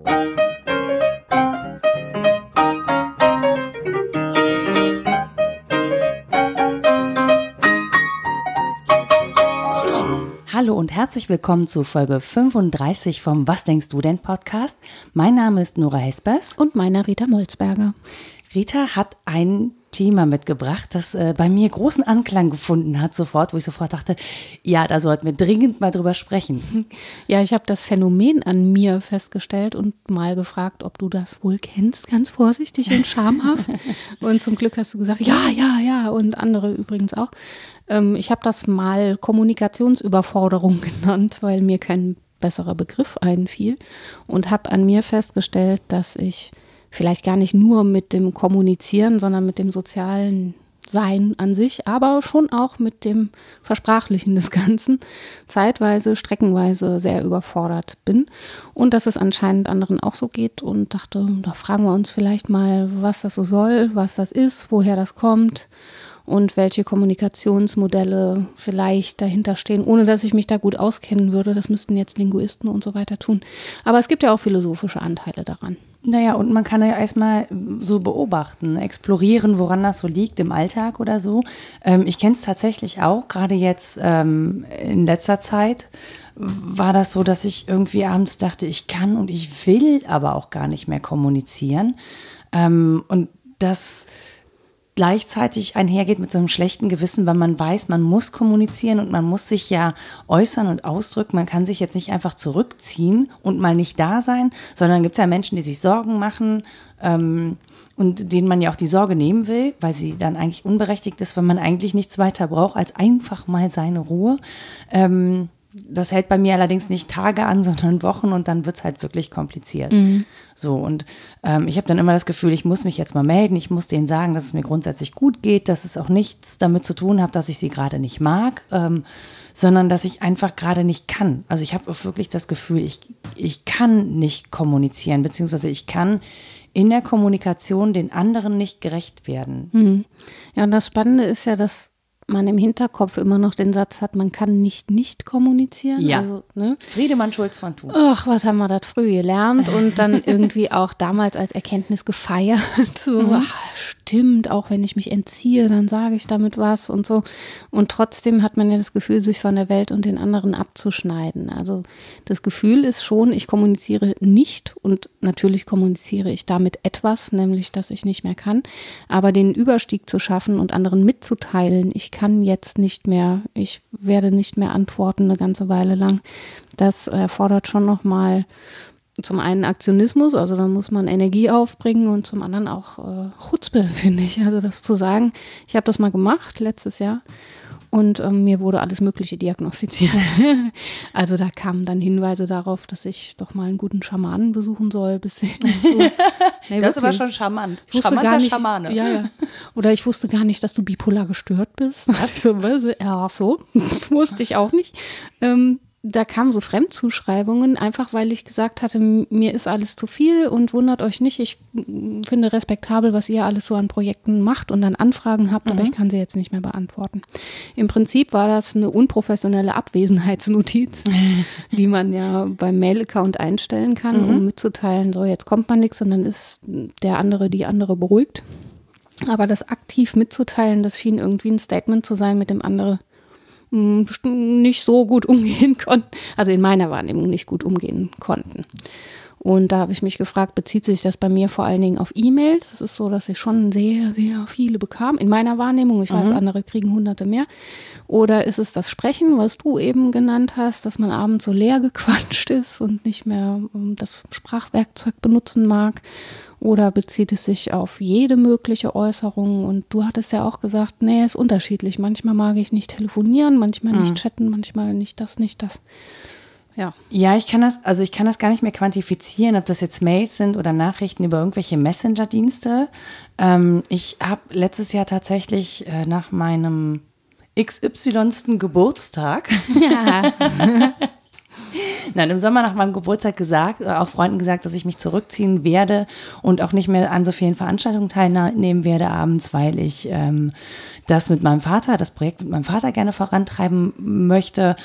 Hallo und herzlich willkommen zu Folge 35 vom Was denkst du denn Podcast. Mein Name ist Nora Hespers. Und meiner Rita Molzberger. Rita hat ein Thema mitgebracht, das äh, bei mir großen Anklang gefunden hat, sofort, wo ich sofort dachte, ja, da sollten wir dringend mal drüber sprechen. Ja, ich habe das Phänomen an mir festgestellt und mal gefragt, ob du das wohl kennst, ganz vorsichtig und schamhaft. und zum Glück hast du gesagt, ja, ja, ja, und andere übrigens auch. Ähm, ich habe das mal Kommunikationsüberforderung genannt, weil mir kein besserer Begriff einfiel und habe an mir festgestellt, dass ich vielleicht gar nicht nur mit dem Kommunizieren, sondern mit dem sozialen Sein an sich, aber schon auch mit dem Versprachlichen des Ganzen zeitweise, streckenweise sehr überfordert bin und dass es anscheinend anderen auch so geht und dachte, da fragen wir uns vielleicht mal, was das so soll, was das ist, woher das kommt und welche Kommunikationsmodelle vielleicht dahinter stehen, ohne dass ich mich da gut auskennen würde. Das müssten jetzt Linguisten und so weiter tun. Aber es gibt ja auch philosophische Anteile daran. Naja, und man kann ja erstmal so beobachten, explorieren, woran das so liegt im Alltag oder so. Ähm, ich kenne es tatsächlich auch, gerade jetzt ähm, in letzter Zeit war das so, dass ich irgendwie abends dachte, ich kann und ich will aber auch gar nicht mehr kommunizieren. Ähm, und das gleichzeitig einhergeht mit so einem schlechten Gewissen, weil man weiß, man muss kommunizieren und man muss sich ja äußern und ausdrücken. Man kann sich jetzt nicht einfach zurückziehen und mal nicht da sein, sondern gibt es ja Menschen, die sich Sorgen machen ähm, und denen man ja auch die Sorge nehmen will, weil sie dann eigentlich unberechtigt ist, weil man eigentlich nichts weiter braucht als einfach mal seine Ruhe. Ähm, das hält bei mir allerdings nicht Tage an, sondern Wochen und dann wird es halt wirklich kompliziert. Mhm. So, und ähm, ich habe dann immer das Gefühl, ich muss mich jetzt mal melden, ich muss denen sagen, dass es mir grundsätzlich gut geht, dass es auch nichts damit zu tun hat, dass ich sie gerade nicht mag, ähm, sondern dass ich einfach gerade nicht kann. Also ich habe wirklich das Gefühl, ich, ich kann nicht kommunizieren, beziehungsweise ich kann in der Kommunikation den anderen nicht gerecht werden. Mhm. Ja, und das Spannende ist ja, dass man im Hinterkopf immer noch den Satz hat, man kann nicht nicht kommunizieren. Ja. Also, ne? Friedemann Schulz von Thun. Ach, was haben wir das früh gelernt und dann irgendwie auch damals als Erkenntnis gefeiert. So, mhm. ach, stimmt, auch wenn ich mich entziehe, dann sage ich damit was und so. Und trotzdem hat man ja das Gefühl, sich von der Welt und den anderen abzuschneiden. Also das Gefühl ist schon, ich kommuniziere nicht und natürlich kommuniziere ich damit etwas, nämlich dass ich nicht mehr kann. Aber den Überstieg zu schaffen und anderen mitzuteilen, ich kann jetzt nicht mehr, ich werde nicht mehr antworten eine ganze Weile lang. Das erfordert schon nochmal zum einen Aktionismus, also da muss man Energie aufbringen und zum anderen auch äh, Chutzpe, finde ich. Also das zu sagen, ich habe das mal gemacht letztes Jahr und ähm, mir wurde alles Mögliche diagnostiziert. also da kamen dann Hinweise darauf, dass ich doch mal einen guten Schamanen besuchen soll. Bis so, nee, das war schon charmant. Ich wusste gar nicht, Schamane. Ja, ja. Oder ich wusste gar nicht, dass du bipolar gestört bist. Was? So, ja, so. wusste ich auch nicht. Ähm, da kamen so Fremdzuschreibungen, einfach weil ich gesagt hatte, mir ist alles zu viel und wundert euch nicht. Ich finde respektabel, was ihr alles so an Projekten macht und dann Anfragen habt, mhm. aber ich kann sie jetzt nicht mehr beantworten. Im Prinzip war das eine unprofessionelle Abwesenheitsnotiz, die man ja beim Mail-Account einstellen kann, mhm. um mitzuteilen, so jetzt kommt man nichts und dann ist der andere, die andere beruhigt. Aber das aktiv mitzuteilen, das schien irgendwie ein Statement zu sein, mit dem andere nicht so gut umgehen konnten, also in meiner Wahrnehmung nicht gut umgehen konnten. Und da habe ich mich gefragt, bezieht sich das bei mir vor allen Dingen auf E-Mails? Es ist so, dass ich schon sehr, sehr viele bekam, in meiner Wahrnehmung. Ich mhm. weiß, andere kriegen hunderte mehr. Oder ist es das Sprechen, was du eben genannt hast, dass man abends so leer gequatscht ist und nicht mehr das Sprachwerkzeug benutzen mag? Oder bezieht es sich auf jede mögliche Äußerung? Und du hattest ja auch gesagt, nee, ist unterschiedlich. Manchmal mag ich nicht telefonieren, manchmal mhm. nicht chatten, manchmal nicht das, nicht das. Ja. ja, ich kann das, also ich kann das gar nicht mehr quantifizieren, ob das jetzt Mails sind oder Nachrichten über irgendwelche Messenger-Dienste. Ähm, ich habe letztes Jahr tatsächlich äh, nach meinem XY. Geburtstag ja. Nein, im Sommer nach meinem Geburtstag gesagt, äh, auch Freunden gesagt, dass ich mich zurückziehen werde und auch nicht mehr an so vielen Veranstaltungen teilnehmen werde abends, weil ich ähm, das mit meinem Vater, das Projekt mit meinem Vater gerne vorantreiben möchte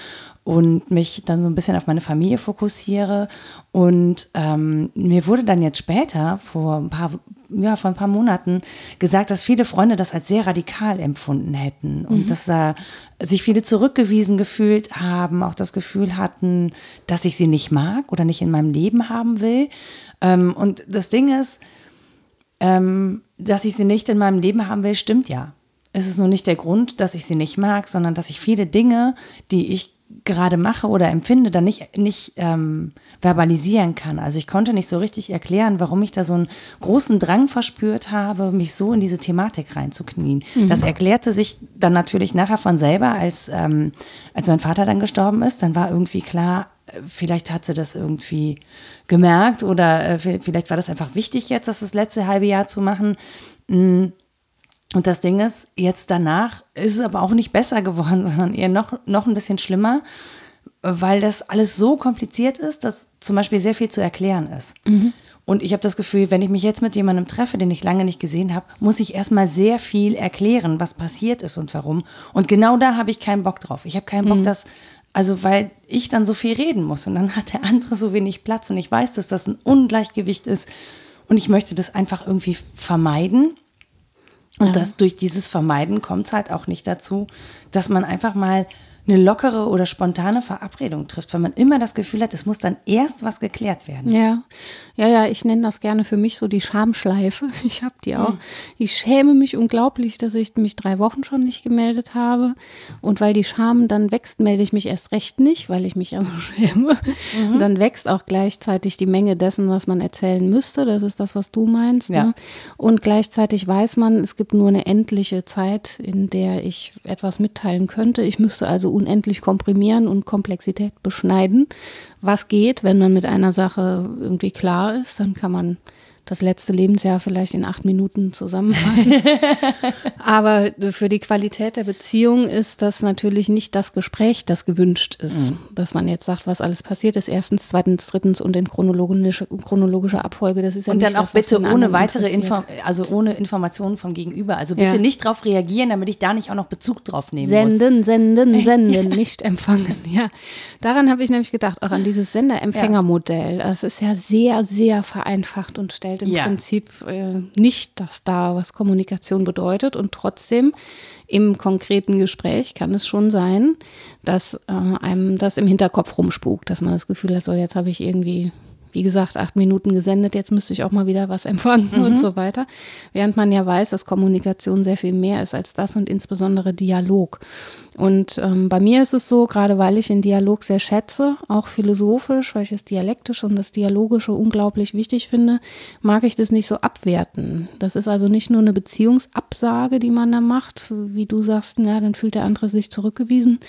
und mich dann so ein bisschen auf meine Familie fokussiere. Und ähm, mir wurde dann jetzt später, vor ein paar, ja, vor ein paar Monaten, gesagt, dass viele Freunde das als sehr radikal empfunden hätten und mhm. dass äh, sich viele zurückgewiesen gefühlt haben, auch das Gefühl hatten, dass ich sie nicht mag oder nicht in meinem Leben haben will. Ähm, und das Ding ist, ähm, dass ich sie nicht in meinem Leben haben will, stimmt ja. Es ist nur nicht der Grund, dass ich sie nicht mag, sondern dass ich viele Dinge, die ich gerade mache oder empfinde, dann nicht, nicht ähm, verbalisieren kann. Also ich konnte nicht so richtig erklären, warum ich da so einen großen Drang verspürt habe, mich so in diese Thematik reinzuknien. Mhm. Das erklärte sich dann natürlich nachher von selber, als, ähm, als mein Vater dann gestorben ist. Dann war irgendwie klar, äh, vielleicht hat sie das irgendwie gemerkt oder äh, vielleicht war das einfach wichtig jetzt, das das letzte halbe Jahr zu machen. Mhm und das Ding ist, jetzt danach ist es aber auch nicht besser geworden, sondern eher noch, noch ein bisschen schlimmer, weil das alles so kompliziert ist, dass zum Beispiel sehr viel zu erklären ist. Mhm. Und ich habe das Gefühl, wenn ich mich jetzt mit jemandem treffe, den ich lange nicht gesehen habe, muss ich erstmal sehr viel erklären, was passiert ist und warum. Und genau da habe ich keinen Bock drauf. Ich habe keinen Bock, mhm. dass, also weil ich dann so viel reden muss und dann hat der andere so wenig Platz und ich weiß, dass das ein Ungleichgewicht ist und ich möchte das einfach irgendwie vermeiden. Und ja. das durch dieses Vermeiden kommt es halt auch nicht dazu, dass man einfach mal eine lockere oder spontane Verabredung trifft, weil man immer das Gefühl hat, es muss dann erst was geklärt werden. Ja, ja, ja, ich nenne das gerne für mich so die Schamschleife. Ich habe die auch. Mhm. Ich schäme mich unglaublich, dass ich mich drei Wochen schon nicht gemeldet habe. Und weil die Scham dann wächst, melde ich mich erst recht nicht, weil ich mich ja so schäme. Mhm. dann wächst auch gleichzeitig die Menge dessen, was man erzählen müsste. Das ist das, was du meinst. Ja. Ne? Und gleichzeitig weiß man, es gibt nur eine endliche Zeit, in der ich etwas mitteilen könnte. Ich müsste also unendlich komprimieren und Komplexität beschneiden. Was geht, wenn man mit einer Sache irgendwie klar ist, dann kann man das letzte Lebensjahr vielleicht in acht Minuten zusammenfassen. Aber für die Qualität der Beziehung ist das natürlich nicht das Gespräch, das gewünscht ist. Mhm. Dass man jetzt sagt, was alles passiert ist, erstens, zweitens, drittens und in chronologische, chronologischer Abfolge. Das ist ja und dann auch das, bitte ohne weitere Info also ohne Informationen vom Gegenüber. Also bitte ja. nicht darauf reagieren, damit ich da nicht auch noch Bezug drauf nehmen senden, muss. Senden, senden, senden, nicht empfangen. Ja, daran habe ich nämlich gedacht, auch an dieses Sender-Empfänger-Modell. Das ist ja sehr, sehr vereinfacht und stellt im ja. Prinzip äh, nicht, dass da was Kommunikation bedeutet. Und trotzdem im konkreten Gespräch kann es schon sein, dass äh, einem das im Hinterkopf rumspukt, dass man das Gefühl hat, so jetzt habe ich irgendwie wie gesagt, acht Minuten gesendet, jetzt müsste ich auch mal wieder was empfangen mhm. und so weiter. Während man ja weiß, dass Kommunikation sehr viel mehr ist als das und insbesondere Dialog. Und ähm, bei mir ist es so, gerade weil ich den Dialog sehr schätze, auch philosophisch, weil ich das Dialektische und das Dialogische unglaublich wichtig finde, mag ich das nicht so abwerten. Das ist also nicht nur eine Beziehungsabsage, die man da macht, wie du sagst, ja, dann fühlt der andere sich zurückgewiesen,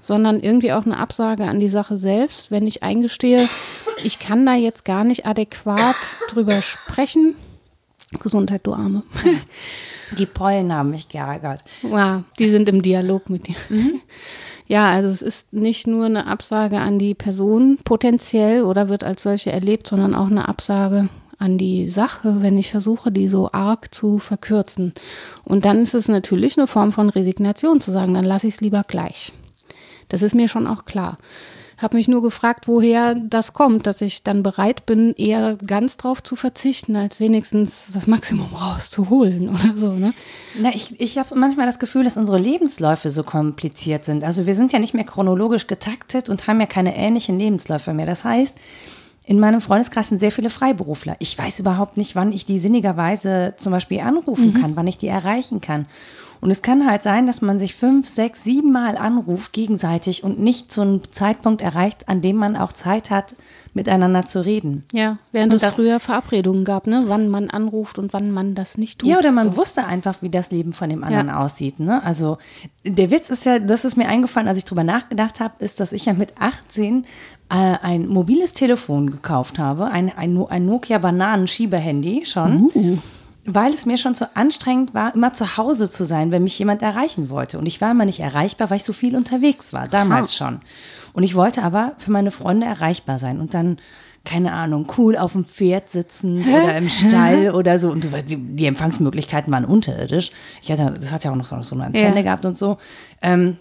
sondern irgendwie auch eine Absage an die Sache selbst, wenn ich eingestehe, ich kann da jetzt gar nicht adäquat drüber sprechen. Gesundheit, du Arme. Die Pollen haben mich geärgert. Wow, die sind im Dialog mit dir. Mhm. Ja, also es ist nicht nur eine Absage an die Person potenziell oder wird als solche erlebt, sondern auch eine Absage an die Sache, wenn ich versuche, die so arg zu verkürzen. Und dann ist es natürlich eine Form von Resignation zu sagen, dann lasse ich es lieber gleich. Das ist mir schon auch klar habe mich nur gefragt, woher das kommt, dass ich dann bereit bin, eher ganz drauf zu verzichten, als wenigstens das Maximum rauszuholen oder so. Ne? Na, ich ich habe manchmal das Gefühl, dass unsere Lebensläufe so kompliziert sind. Also wir sind ja nicht mehr chronologisch getaktet und haben ja keine ähnlichen Lebensläufe mehr. Das heißt, in meinem Freundeskreis sind sehr viele Freiberufler. Ich weiß überhaupt nicht, wann ich die sinnigerweise zum Beispiel anrufen mhm. kann, wann ich die erreichen kann. Und es kann halt sein, dass man sich fünf, sechs, sieben Mal anruft gegenseitig und nicht zu einem Zeitpunkt erreicht, an dem man auch Zeit hat, miteinander zu reden. Ja, während es früher Verabredungen gab, ne? wann man anruft und wann man das nicht tut. Ja, oder man so. wusste einfach, wie das Leben von dem anderen ja. aussieht. Ne? Also der Witz ist ja, das ist mir eingefallen, als ich drüber nachgedacht habe, ist, dass ich ja mit 18 äh, ein mobiles Telefon gekauft habe, ein, ein, ein Nokia Bananen-Schiebehandy schon. Uh weil es mir schon zu anstrengend war, immer zu Hause zu sein, wenn mich jemand erreichen wollte. Und ich war immer nicht erreichbar, weil ich so viel unterwegs war, damals schon. Und ich wollte aber für meine Freunde erreichbar sein. Und dann, keine Ahnung, cool auf dem Pferd sitzen oder im Stall oder so. Und die Empfangsmöglichkeiten waren unterirdisch. Ich hatte, das hat ja auch noch so eine Antenne ja. gehabt und so. Ähm,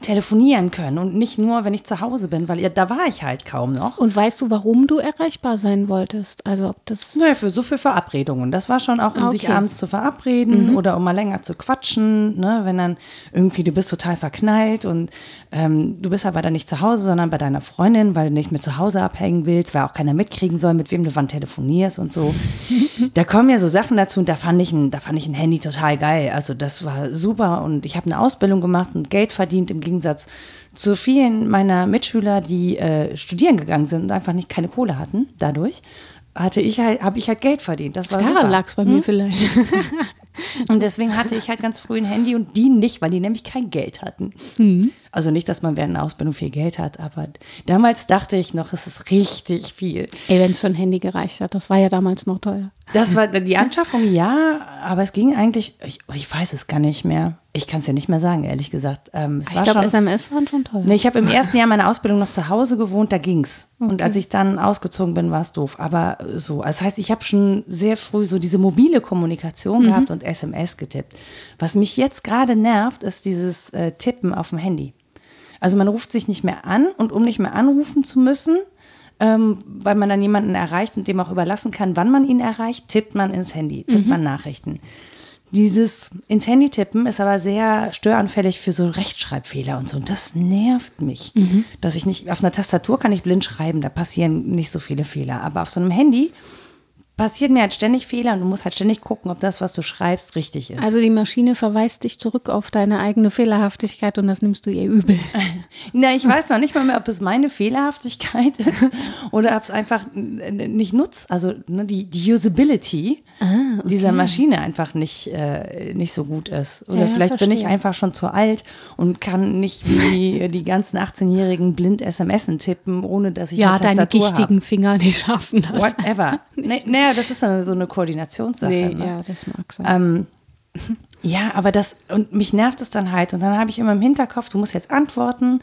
telefonieren können und nicht nur, wenn ich zu Hause bin, weil ja, da war ich halt kaum noch. Und weißt du, warum du erreichbar sein wolltest? Also ob das. Naja, für so für Verabredungen. Das war schon auch, um Okay. sich abends zu verabreden oder um mal länger zu quatschen, ne? Wenn dann irgendwie du bist total verknallt und ähm, du bist aber dann nicht zu Hause, sondern bei deiner Freundin, weil du nicht mehr zu Hause abhängen willst, weil auch keiner mitkriegen soll, mit wem du wann telefonierst und so. da kommen ja so Sachen dazu und da fand ich ein, da fand ich ein Handy total geil. Also das war super und ich habe eine Ausbildung gemacht und Geld verdient im Gegensatz zu vielen meiner Mitschüler, die äh, studieren gegangen sind und einfach nicht keine Kohle hatten. Dadurch hatte ich halt, habe ich halt Geld verdient. Das war Daran lag es bei mir vielleicht. Und deswegen hatte ich halt ganz früh ein Handy und die nicht, weil die nämlich kein Geld hatten. Also nicht, dass man während einer Ausbildung viel Geld hat, aber damals dachte ich noch, es ist richtig viel. Ey, wenn es für ein Handy gereicht hat, das war ja damals noch teuer. Das war die Anschaffung, ja, aber es ging eigentlich, ich, ich weiß es gar nicht mehr. Ich kann es ja nicht mehr sagen, ehrlich gesagt. Ähm, Ich glaube, SMS waren schon teuer. Nee, ich habe im ersten Jahr meiner Ausbildung noch zu Hause gewohnt, da ging's. Und als ich dann ausgezogen bin, war es doof. Aber so, also das heißt, ich habe schon sehr früh so diese mobile Kommunikation gehabt und SMS getippt. Was mich jetzt gerade nervt, ist dieses äh, Tippen auf dem Handy. Also man ruft sich nicht mehr an und um nicht mehr anrufen zu müssen, ähm, weil man dann jemanden erreicht und dem auch überlassen kann, wann man ihn erreicht, tippt man ins Handy, tippt man Nachrichten. Dieses ins Handy tippen ist aber sehr störanfällig für so Rechtschreibfehler und so. Und das nervt mich. Dass ich nicht, auf einer Tastatur kann ich blind schreiben, da passieren nicht so viele Fehler. Aber auf so einem Handy passieren mir halt ständig Fehler und du musst halt ständig gucken, ob das, was du schreibst, richtig ist. Also die Maschine verweist dich zurück auf deine eigene Fehlerhaftigkeit und das nimmst du ihr übel. Na, ich weiß noch nicht mal mehr, ob es meine Fehlerhaftigkeit ist oder ob es einfach nicht nutzt. Also ne, die, die Usability dieser Maschine einfach nicht, äh, nicht so gut ist. Oder Ja, vielleicht bin ich verstehe. einfach schon zu alt und kann nicht wie die ganzen 18-Jährigen blind SMSen tippen, ohne dass ich Ja, eine deine Tastatur gichtigen Finger, die schaffen das. hab. Whatever. nee, naja, das ist so eine, so eine Koordinationssache. Nee, ne? ja, das mag sein. Ähm, ja, aber das, und mich nervt es dann halt. Und dann habe ich immer im Hinterkopf, du musst jetzt antworten,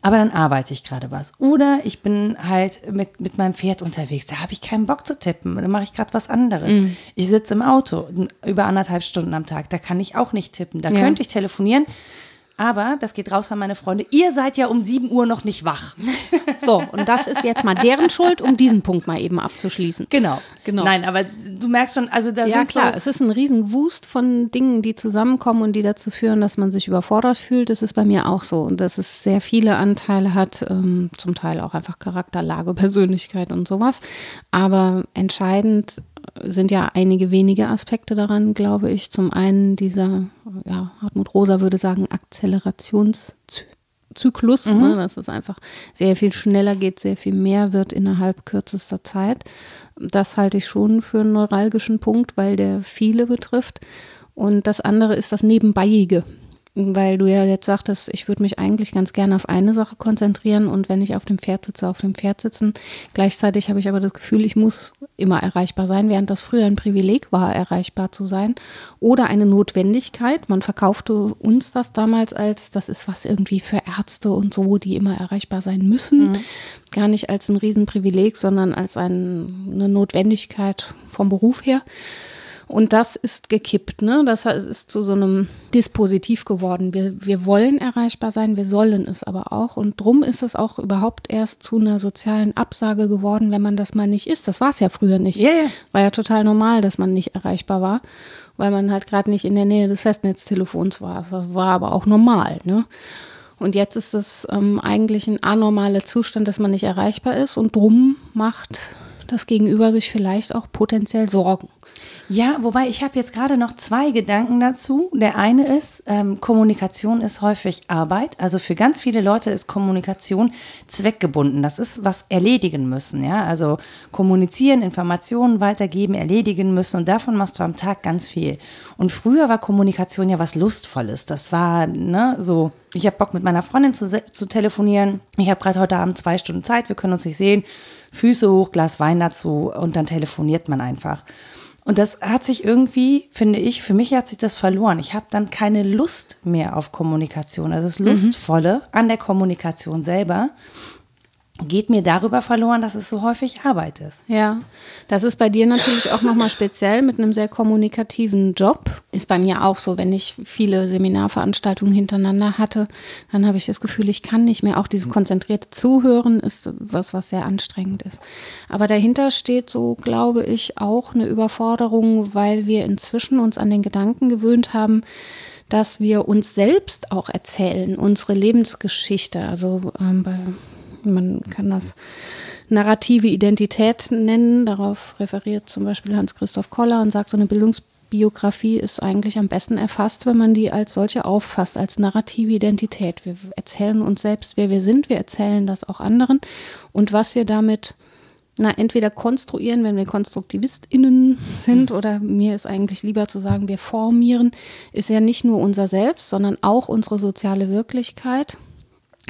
aber dann arbeite ich gerade was. Oder ich bin halt mit, mit meinem Pferd unterwegs, da habe ich keinen Bock zu tippen, dann mache ich gerade was anderes. Ich sitze im Auto über anderthalb Stunden am Tag, da kann ich auch nicht tippen. Da Ja. könnte ich telefonieren. Aber, das geht raus an meine Freunde, ihr seid ja um 7 Uhr noch nicht wach. So, und das ist jetzt mal deren Schuld, um diesen Punkt mal eben abzuschließen. Genau. Genau. Nein, aber du merkst schon, also da Ja, sind klar, so, es ist ein riesen Wust von Dingen, die zusammenkommen und die dazu führen, dass man sich überfordert fühlt. Das ist bei mir auch so. Und dass es sehr viele Anteile hat, ähm, zum Teil auch einfach Charakterlage, Persönlichkeit und sowas. Aber entscheidend sind ja einige wenige Aspekte daran, glaube ich. Zum einen dieser, ja, Hartmut Rosa würde sagen, Akzelerationszyklus, ne, dass es einfach sehr viel schneller geht, sehr viel mehr wird innerhalb kürzester Zeit. Das halte ich schon für einen neuralgischen Punkt, weil der viele betrifft. Und das andere ist das Nebenbeiige. Weil du ja jetzt sagtest, ich würde mich eigentlich ganz gerne auf eine Sache konzentrieren und wenn ich auf dem Pferd sitze, auf dem Pferd sitzen. Gleichzeitig habe ich aber das Gefühl, ich muss immer erreichbar sein, während das früher ein Privileg war, erreichbar zu sein oder eine Notwendigkeit. Man verkaufte uns das damals als, das ist was irgendwie für Ärzte und so, die immer erreichbar sein müssen. Gar nicht als ein Riesenprivileg, sondern als ein, eine Notwendigkeit vom Beruf her. Und das ist gekippt, ne? Das ist zu so einem Dispositiv geworden. Wir, wir wollen erreichbar sein, wir sollen es aber auch. Und drum ist es auch überhaupt erst zu einer sozialen Absage geworden, wenn man das mal nicht ist. Das war es ja früher nicht. Ja. War ja total normal, dass man nicht erreichbar war, weil man halt gerade nicht in der Nähe des Festnetztelefons war. Das war aber auch normal, ne? Und jetzt ist es ähm, eigentlich ein anormaler Zustand, dass man nicht erreichbar ist und drum macht das Gegenüber sich vielleicht auch potenziell Sorgen. Ja, wobei ich habe jetzt gerade noch zwei Gedanken dazu. Der eine ist, ähm, Kommunikation ist häufig Arbeit. Also für ganz viele Leute ist Kommunikation zweckgebunden. Das ist was erledigen müssen. Ja, also kommunizieren, Informationen weitergeben, erledigen müssen. Und davon machst du am Tag ganz viel. Und früher war Kommunikation ja was Lustvolles. Das war ne, so. Ich habe Bock mit meiner Freundin zu, zu telefonieren. Ich habe gerade heute Abend zwei Stunden Zeit. Wir können uns nicht sehen. Füße hoch, Glas Wein dazu und dann telefoniert man einfach. Und das hat sich irgendwie, finde ich, für mich hat sich das verloren. Ich habe dann keine Lust mehr auf Kommunikation. Also das Lustvolle an der Kommunikation selber geht mir darüber verloren, dass es so häufig Arbeit ist. Ja, das ist bei dir natürlich auch nochmal speziell mit einem sehr kommunikativen Job. Ist bei mir auch so, wenn ich viele Seminarveranstaltungen hintereinander hatte, dann habe ich das Gefühl, ich kann nicht mehr. Auch dieses konzentrierte Zuhören ist was, was sehr anstrengend ist. Aber dahinter steht so, glaube ich, auch eine Überforderung, weil wir inzwischen uns an den Gedanken gewöhnt haben, dass wir uns selbst auch erzählen, unsere Lebensgeschichte. Also ähm, bei man kann das narrative Identität nennen. Darauf referiert zum Beispiel Hans-Christoph Koller und sagt, so eine Bildungsbiografie ist eigentlich am besten erfasst, wenn man die als solche auffasst, als narrative Identität. Wir erzählen uns selbst, wer wir sind, wir erzählen das auch anderen und was wir damit na, entweder konstruieren, wenn wir KonstruktivistInnen sind, oder mir ist eigentlich lieber zu sagen, wir formieren, ist ja nicht nur unser Selbst, sondern auch unsere soziale Wirklichkeit.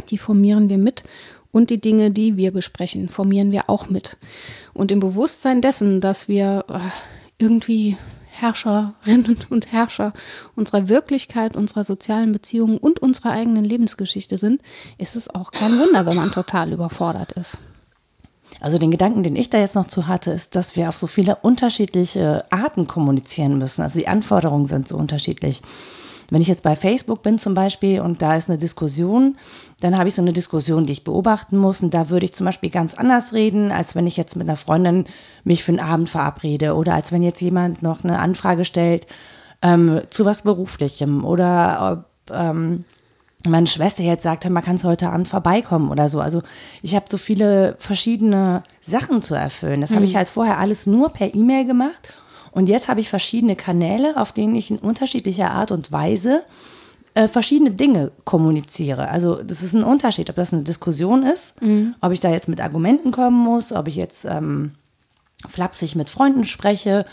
Die formieren wir mit und die Dinge, die wir besprechen, formieren wir auch mit. Und im Bewusstsein dessen, dass wir äh, irgendwie Herrscherinnen und Herrscher unserer Wirklichkeit, unserer sozialen Beziehungen und unserer eigenen Lebensgeschichte sind, ist es auch kein Wunder, wenn man total überfordert ist. Also den Gedanken, den ich da jetzt noch zu hatte, ist, dass wir auf so viele unterschiedliche Arten kommunizieren müssen. Also die Anforderungen sind so unterschiedlich. Wenn ich jetzt bei Facebook bin zum Beispiel und da ist eine Diskussion, dann habe ich so eine Diskussion, die ich beobachten muss. Und da würde ich zum Beispiel ganz anders reden, als wenn ich jetzt mit einer Freundin mich für einen Abend verabrede oder als wenn jetzt jemand noch eine Anfrage stellt ähm, zu was Beruflichem oder ob ähm, meine Schwester jetzt sagt, man kann es heute Abend vorbeikommen oder so. Also ich habe so viele verschiedene Sachen zu erfüllen. Das mhm. habe ich halt vorher alles nur per E-Mail gemacht und jetzt habe ich verschiedene Kanäle, auf denen ich in unterschiedlicher Art und Weise äh, verschiedene Dinge kommuniziere. Also das ist ein Unterschied, ob das eine Diskussion ist, mhm. ob ich da jetzt mit Argumenten kommen muss, ob ich jetzt ähm, flapsig mit Freunden spreche,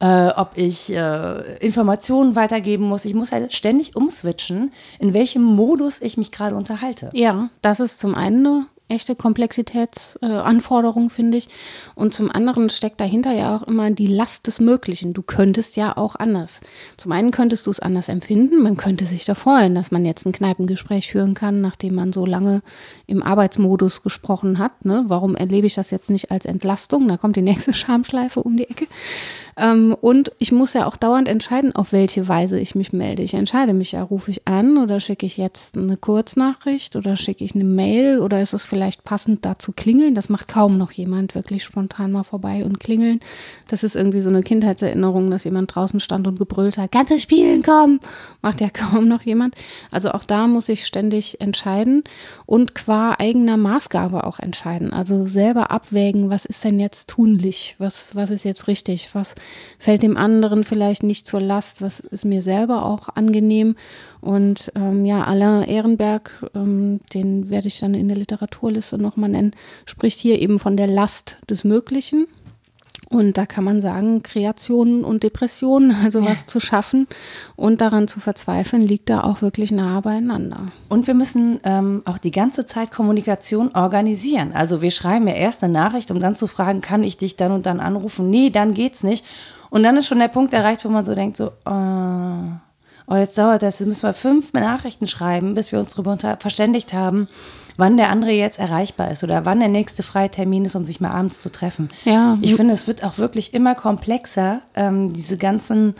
äh, ob ich äh, Informationen weitergeben muss. Ich muss halt ständig umswitchen, in welchem Modus ich mich gerade unterhalte. Ja, das ist zum einen eine echte Komplexitätsanforderung, äh, finde ich. Und zum anderen steckt dahinter ja auch immer die Last des Möglichen. Du könntest ja auch anders. Zum einen könntest du es anders empfinden. Man könnte sich da freuen, dass man jetzt ein Kneipengespräch führen kann, nachdem man so lange im Arbeitsmodus gesprochen hat. Ne? Warum erlebe ich das jetzt nicht als Entlastung? Da kommt die nächste Schamschleife um die Ecke. Ähm, und ich muss ja auch dauernd entscheiden, auf welche Weise ich mich melde. Ich entscheide mich ja, rufe ich an oder schicke ich jetzt eine Kurznachricht oder schicke ich eine Mail oder ist es vielleicht passend dazu klingeln? Das macht kaum noch jemand wirklich spontan mal vorbei und klingeln. Das ist irgendwie so eine Kindheitserinnerung, dass jemand draußen stand und gebrüllt hat, kannst du spielen kommen? Macht ja kaum noch jemand. Also auch da muss ich ständig entscheiden und qua eigener Maßgabe auch entscheiden. Also selber abwägen, was ist denn jetzt tunlich? Was, was ist jetzt richtig? Was fällt dem anderen vielleicht nicht zur Last, was ist mir selber auch angenehm. Und ähm, ja, Alain Ehrenberg, ähm, den werde ich dann in der Literaturliste nochmal nennen, spricht hier eben von der Last des Möglichen. Und da kann man sagen, Kreationen und Depressionen, also was ja. zu schaffen und daran zu verzweifeln, liegt da auch wirklich nah beieinander. Und wir müssen ähm, auch die ganze Zeit Kommunikation organisieren. Also wir schreiben ja erst eine Nachricht, um dann zu fragen, kann ich dich dann und dann anrufen? Nee, dann geht's nicht. Und dann ist schon der Punkt erreicht, wo man so denkt, so, oh, oh jetzt dauert das, jetzt müssen wir fünf Nachrichten schreiben, bis wir uns darüber verständigt haben wann der andere jetzt erreichbar ist oder wann der nächste freie Termin ist, um sich mal abends zu treffen. Ja. Ich finde, es wird auch wirklich immer komplexer, ähm, diese ganzen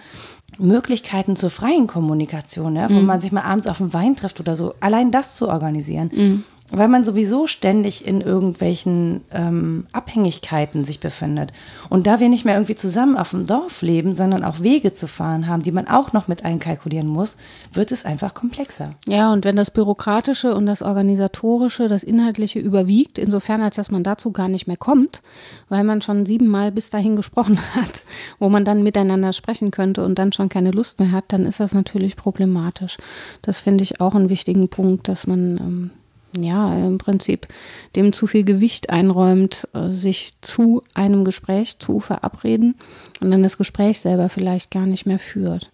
Möglichkeiten zur freien Kommunikation, ja, wo mhm. man sich mal abends auf den Wein trifft oder so, allein das zu organisieren. Mhm weil man sowieso ständig in irgendwelchen ähm, Abhängigkeiten sich befindet. Und da wir nicht mehr irgendwie zusammen auf dem Dorf leben, sondern auch Wege zu fahren haben, die man auch noch mit einkalkulieren muss, wird es einfach komplexer. Ja, und wenn das Bürokratische und das Organisatorische, das Inhaltliche überwiegt, insofern als dass man dazu gar nicht mehr kommt, weil man schon siebenmal bis dahin gesprochen hat, wo man dann miteinander sprechen könnte und dann schon keine Lust mehr hat, dann ist das natürlich problematisch. Das finde ich auch einen wichtigen Punkt, dass man ähm, ja, im Prinzip dem zu viel Gewicht einräumt, äh, sich zu einem Gespräch zu verabreden und dann das Gespräch selber vielleicht gar nicht mehr führt.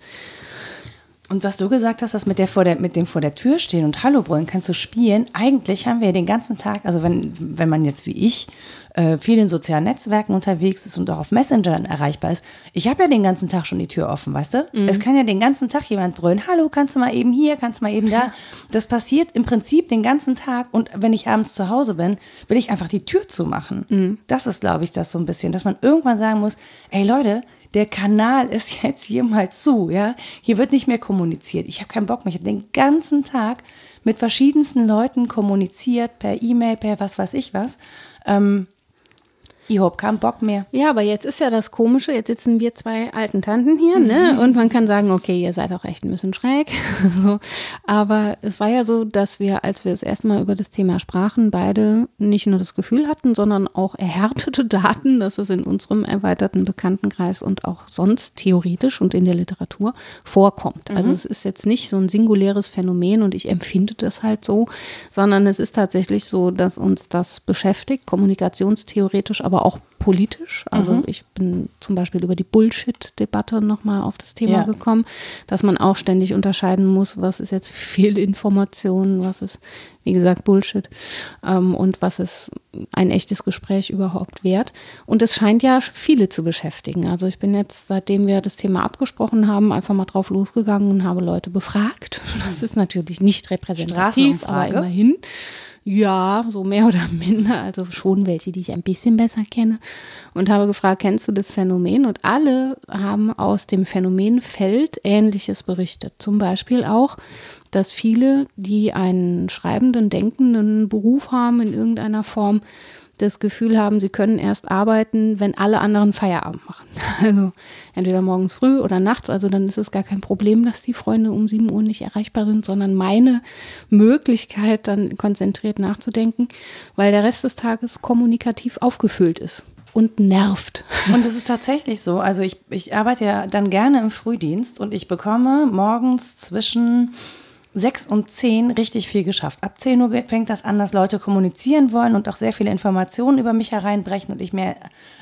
Und was du gesagt hast, das mit, der vor der, mit dem vor der Tür stehen und Hallo brüllen, kannst du spielen. Eigentlich haben wir den ganzen Tag, also wenn, wenn man jetzt wie ich äh, viel in sozialen Netzwerken unterwegs ist und auch auf Messengern erreichbar ist, ich habe ja den ganzen Tag schon die Tür offen, weißt du? Mhm. Es kann ja den ganzen Tag jemand brüllen, Hallo, kannst du mal eben hier, kannst du mal eben da. Das passiert im Prinzip den ganzen Tag und wenn ich abends zu Hause bin, will ich einfach die Tür zumachen. Mhm. Das ist, glaube ich, das so ein bisschen, dass man irgendwann sagen muss, ey Leute, der Kanal ist jetzt hier mal zu, ja. Hier wird nicht mehr kommuniziert. Ich habe keinen Bock mehr. Ich habe den ganzen Tag mit verschiedensten Leuten kommuniziert, per E-Mail, per was weiß ich was. Ähm, ich habe keinen Bock mehr. Ja, aber jetzt ist ja das Komische, jetzt sitzen wir zwei alten Tanten hier, ne? Mhm. Und man kann sagen, okay, ihr seid auch echt ein bisschen schräg. so. Aber es war ja so, dass wir, als wir das erste Mal über das Thema sprachen, beide nicht nur das Gefühl hatten, sondern auch erhärtete Daten, dass es in unserem erweiterten Bekanntenkreis und auch sonst theoretisch und in der Literatur vorkommt. Also mhm. Also es ist jetzt nicht so ein singuläres Phänomen und ich empfinde das halt so, sondern es ist tatsächlich so, dass uns das beschäftigt, kommunikationstheoretisch, aber aber auch politisch. Also mhm. ich bin zum Beispiel über die Bullshit-Debatte nochmal auf das Thema ja. gekommen, dass man auch ständig unterscheiden muss, was ist jetzt Fehlinformation, was ist, wie gesagt, Bullshit ähm, und was ist ein echtes Gespräch überhaupt wert. Und es scheint ja viele zu beschäftigen. Also ich bin jetzt, seitdem wir das Thema abgesprochen haben, einfach mal drauf losgegangen und habe Leute befragt. Das ist natürlich nicht repräsentativ, aber immerhin. Ja, so mehr oder minder, also schon welche, die ich ein bisschen besser kenne. Und habe gefragt, kennst du das Phänomen? Und alle haben aus dem Phänomenfeld Ähnliches berichtet. Zum Beispiel auch, dass viele, die einen schreibenden, denkenden Beruf haben in irgendeiner Form, das Gefühl haben, sie können erst arbeiten, wenn alle anderen Feierabend machen. Also entweder morgens früh oder nachts. Also dann ist es gar kein Problem, dass die Freunde um 7 Uhr nicht erreichbar sind, sondern meine Möglichkeit, dann konzentriert nachzudenken, weil der Rest des Tages kommunikativ aufgefüllt ist und nervt. Und es ist tatsächlich so. Also ich, ich arbeite ja dann gerne im Frühdienst und ich bekomme morgens zwischen sechs und zehn richtig viel geschafft. Ab zehn Uhr fängt das an, dass Leute kommunizieren wollen und auch sehr viele Informationen über mich hereinbrechen und ich mehr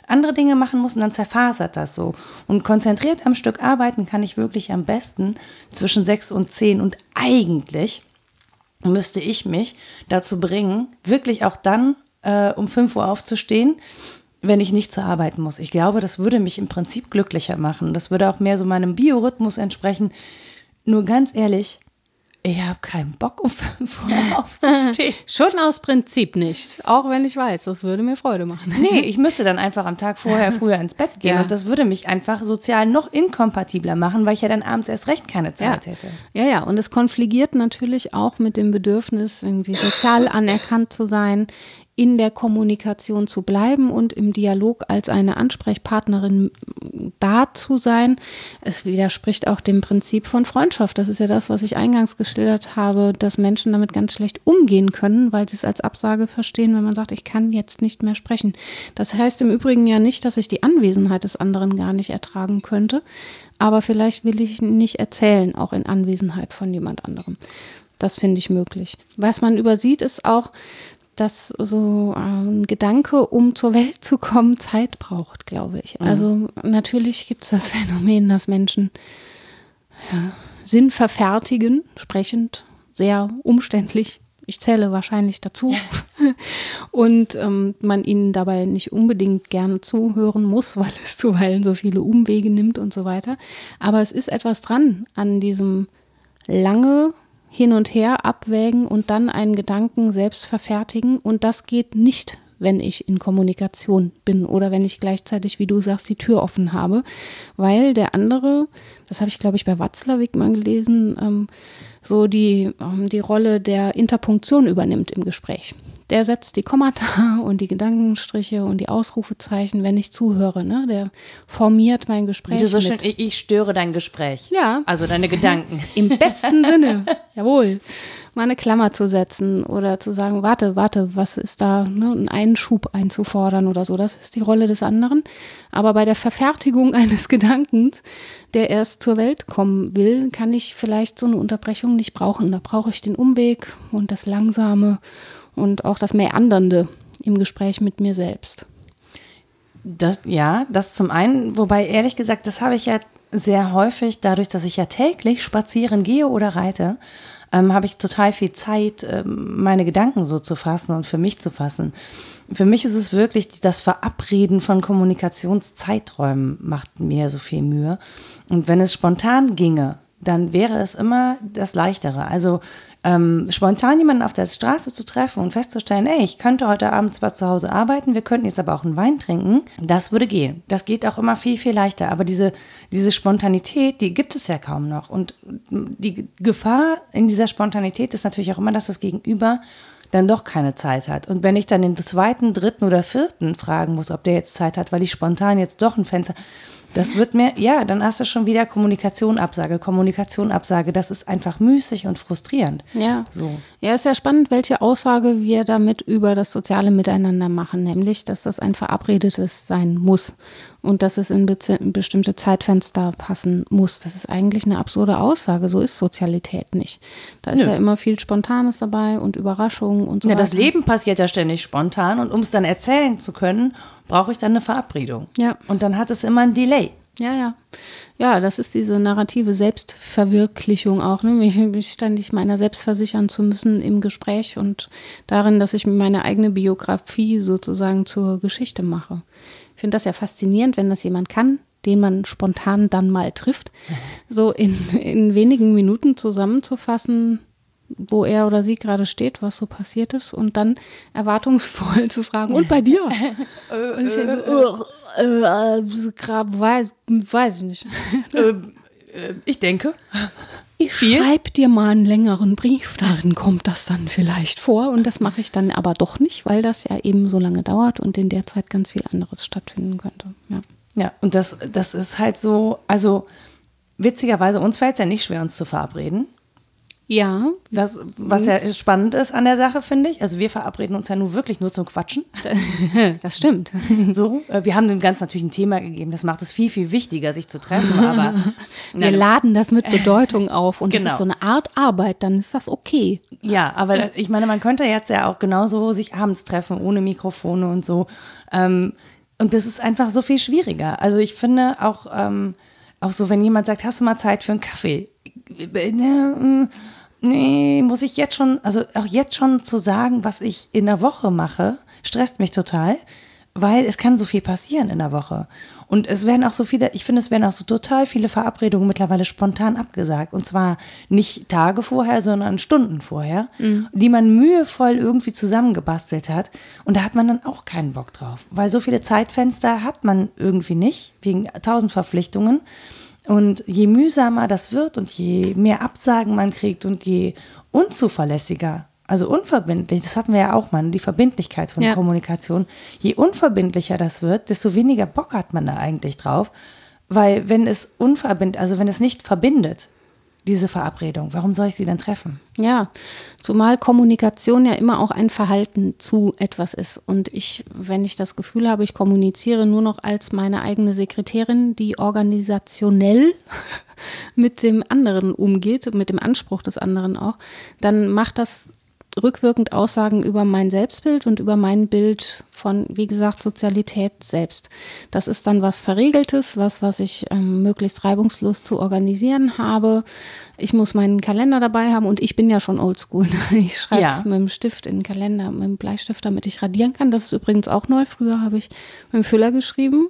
andere Dinge machen muss und dann zerfasert das so. Und konzentriert am Stück arbeiten kann ich wirklich am besten zwischen sechs und zehn und eigentlich müsste ich mich dazu bringen, wirklich auch dann äh, um fünf Uhr aufzustehen, wenn ich nicht zur Arbeit muss. Ich glaube, das würde mich im Prinzip glücklicher machen. Das würde auch mehr so meinem Biorhythmus entsprechen. Nur ganz ehrlich, ich habe keinen Bock, um 5 Uhr aufzustehen. Schon aus Prinzip nicht. Auch wenn ich weiß, das würde mir Freude machen. Nee, ich müsste dann einfach am Tag vorher früher ins Bett gehen. Ja. Und das würde mich einfach sozial noch inkompatibler machen, weil ich ja dann abends erst recht keine Zeit ja. hätte. Ja, ja. Und es konfligiert natürlich auch mit dem Bedürfnis, irgendwie sozial anerkannt zu sein, in der Kommunikation zu bleiben und im Dialog als eine Ansprechpartnerin da zu sein. Es widerspricht auch dem Prinzip von Freundschaft. Das ist ja das, was ich eingangs geschildert habe, dass Menschen damit ganz schlecht umgehen können, weil sie es als Absage verstehen, wenn man sagt, ich kann jetzt nicht mehr sprechen. Das heißt im Übrigen ja nicht, dass ich die Anwesenheit des anderen gar nicht ertragen könnte, aber vielleicht will ich nicht erzählen, auch in Anwesenheit von jemand anderem. Das finde ich möglich. Was man übersieht, ist auch, dass so ein Gedanke, um zur Welt zu kommen, Zeit braucht, glaube ich. Mhm. Also natürlich gibt es das Phänomen, dass Menschen ja, Sinn verfertigen, sprechend, sehr umständlich. Ich zähle wahrscheinlich dazu. Und ähm, man ihnen dabei nicht unbedingt gerne zuhören muss, weil es zuweilen so viele Umwege nimmt und so weiter. Aber es ist etwas dran an diesem lange hin und her abwägen und dann einen Gedanken selbst verfertigen. Und das geht nicht, wenn ich in Kommunikation bin oder wenn ich gleichzeitig, wie du sagst, die Tür offen habe, weil der andere, das habe ich glaube ich bei Watzlawick mal gelesen, ähm, so die, ähm, die Rolle der Interpunktion übernimmt im Gespräch der setzt die Kommata und die Gedankenstriche und die Ausrufezeichen, wenn ich zuhöre. Ne? Der formiert mein Gespräch. Wie du so schön, ich störe dein Gespräch. Ja. Also deine Gedanken. Im besten Sinne. Jawohl. Mal eine Klammer zu setzen oder zu sagen, warte, warte, was ist da, ne? einen Einschub einzufordern oder so. Das ist die Rolle des anderen. Aber bei der Verfertigung eines Gedankens, der erst zur Welt kommen will, kann ich vielleicht so eine Unterbrechung nicht brauchen. Da brauche ich den Umweg und das Langsame und auch das Meandernde im Gespräch mit mir selbst. Das, ja, das zum einen, wobei ehrlich gesagt, das habe ich ja sehr häufig, dadurch, dass ich ja täglich spazieren gehe oder reite, ähm, habe ich total viel Zeit, ähm, meine Gedanken so zu fassen und für mich zu fassen. Für mich ist es wirklich das Verabreden von Kommunikationszeiträumen macht mir so viel Mühe. Und wenn es spontan ginge, dann wäre es immer das Leichtere. Also ähm, spontan jemanden auf der Straße zu treffen und festzustellen, ey, ich könnte heute Abend zwar zu Hause arbeiten, wir könnten jetzt aber auch einen Wein trinken, das würde gehen. Das geht auch immer viel, viel leichter. Aber diese, diese Spontanität, die gibt es ja kaum noch. Und die Gefahr in dieser Spontanität ist natürlich auch immer, dass das Gegenüber dann doch keine Zeit hat. Und wenn ich dann den zweiten, dritten oder vierten fragen muss, ob der jetzt Zeit hat, weil ich spontan jetzt doch ein Fenster, das wird mir, ja, dann hast du schon wieder Kommunikation Absage, Kommunikation Absage. Das ist einfach müßig und frustrierend. Ja. So. Ja, ist ja spannend, welche Aussage wir damit über das soziale Miteinander machen, nämlich, dass das ein verabredetes sein muss und dass es in bestimmte Zeitfenster passen muss. Das ist eigentlich eine absurde Aussage. So ist Sozialität nicht. Da ist Nö. ja immer viel Spontanes dabei und Überraschungen und so. Ja, das Leben passiert ja ständig spontan und um es dann erzählen zu können, brauche ich dann eine Verabredung. Ja. Und dann hat es immer ein Delay. Ja, ja. Ja, das ist diese narrative Selbstverwirklichung auch, ne? mich, mich ständig meiner selbst versichern zu müssen im Gespräch und darin, dass ich meine eigene Biografie sozusagen zur Geschichte mache. Ich finde das ja faszinierend, wenn das jemand kann, den man spontan dann mal trifft, so in, in wenigen Minuten zusammenzufassen, wo er oder sie gerade steht, was so passiert ist und dann erwartungsvoll zu fragen, und bei dir? und ich denke so, äh, äh, äh, weiß, weiß ich nicht. Ähm, äh, ich denke. Ich schreibe dir mal einen längeren Brief, darin kommt das dann vielleicht vor und das mache ich dann aber doch nicht, weil das ja eben so lange dauert und in der Zeit ganz viel anderes stattfinden könnte. Ja, ja und das, das ist halt so, also witzigerweise, uns fällt es ja nicht schwer, uns zu verabreden. Ja. Das, was ja spannend ist an der Sache, finde ich. Also wir verabreden uns ja nur wirklich nur zum Quatschen. Das stimmt. So, äh, wir haben dem Ganzen natürlich ein Thema gegeben. Das macht es viel, viel wichtiger, sich zu treffen. Aber wir laden das mit Bedeutung auf und genau. das ist so eine Art Arbeit, dann ist das okay. Ja, aber ich meine, man könnte jetzt ja auch genauso sich abends treffen, ohne Mikrofone und so. Ähm, und das ist einfach so viel schwieriger. Also ich finde auch, ähm, auch so, wenn jemand sagt, hast du mal Zeit für einen Kaffee? Nee, muss ich jetzt schon, also auch jetzt schon zu sagen, was ich in der Woche mache, stresst mich total, weil es kann so viel passieren in der Woche. Und es werden auch so viele, ich finde, es werden auch so total viele Verabredungen mittlerweile spontan abgesagt. Und zwar nicht Tage vorher, sondern Stunden vorher, mhm. die man mühevoll irgendwie zusammengebastelt hat. Und da hat man dann auch keinen Bock drauf. Weil so viele Zeitfenster hat man irgendwie nicht, wegen tausend Verpflichtungen. Und je mühsamer das wird und je mehr Absagen man kriegt und je unzuverlässiger, also unverbindlich, das hatten wir ja auch mal, die Verbindlichkeit von ja. Kommunikation, je unverbindlicher das wird, desto weniger Bock hat man da eigentlich drauf. Weil wenn es unverbindlich, also wenn es nicht verbindet, diese Verabredung? Warum soll ich sie dann treffen? Ja, zumal Kommunikation ja immer auch ein Verhalten zu etwas ist. Und ich, wenn ich das Gefühl habe, ich kommuniziere nur noch als meine eigene Sekretärin, die organisationell mit dem anderen umgeht, mit dem Anspruch des anderen auch, dann macht das rückwirkend Aussagen über mein Selbstbild und über mein Bild von, wie gesagt, Sozialität selbst. Das ist dann was Verregeltes, was, was ich ähm, möglichst reibungslos zu organisieren habe. Ich muss meinen Kalender dabei haben und ich bin ja schon oldschool. Ich schreibe ja. mit dem Stift in den Kalender, mit dem Bleistift, damit ich radieren kann. Das ist übrigens auch neu. Früher habe ich mit dem Füller geschrieben.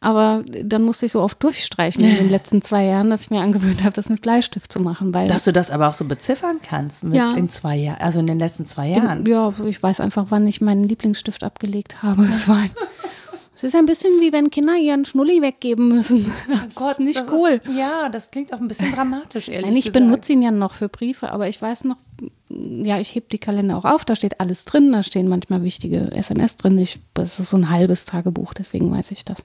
Aber dann musste ich so oft durchstreichen in den letzten zwei Jahren, dass ich mir angewöhnt habe, das mit Bleistift zu machen. Weil dass du das aber auch so beziffern kannst ja. in zwei Jahren, also in den letzten zwei Jahren. Ja, ich weiß einfach, wann ich meinen Lieblingsstift abgelegt habe. Es war es ist ein bisschen wie wenn Kinder ihren Schnulli weggeben müssen. Das oh Gott, ist nicht das cool. Ist, ja, das klingt auch ein bisschen dramatisch, ehrlich Nein, ich gesagt. benutze ihn ja noch für Briefe, aber ich weiß noch, ja, ich hebe die Kalender auch auf, da steht alles drin, da stehen manchmal wichtige SMS drin. Ich, das ist so ein halbes Tagebuch, deswegen weiß ich das.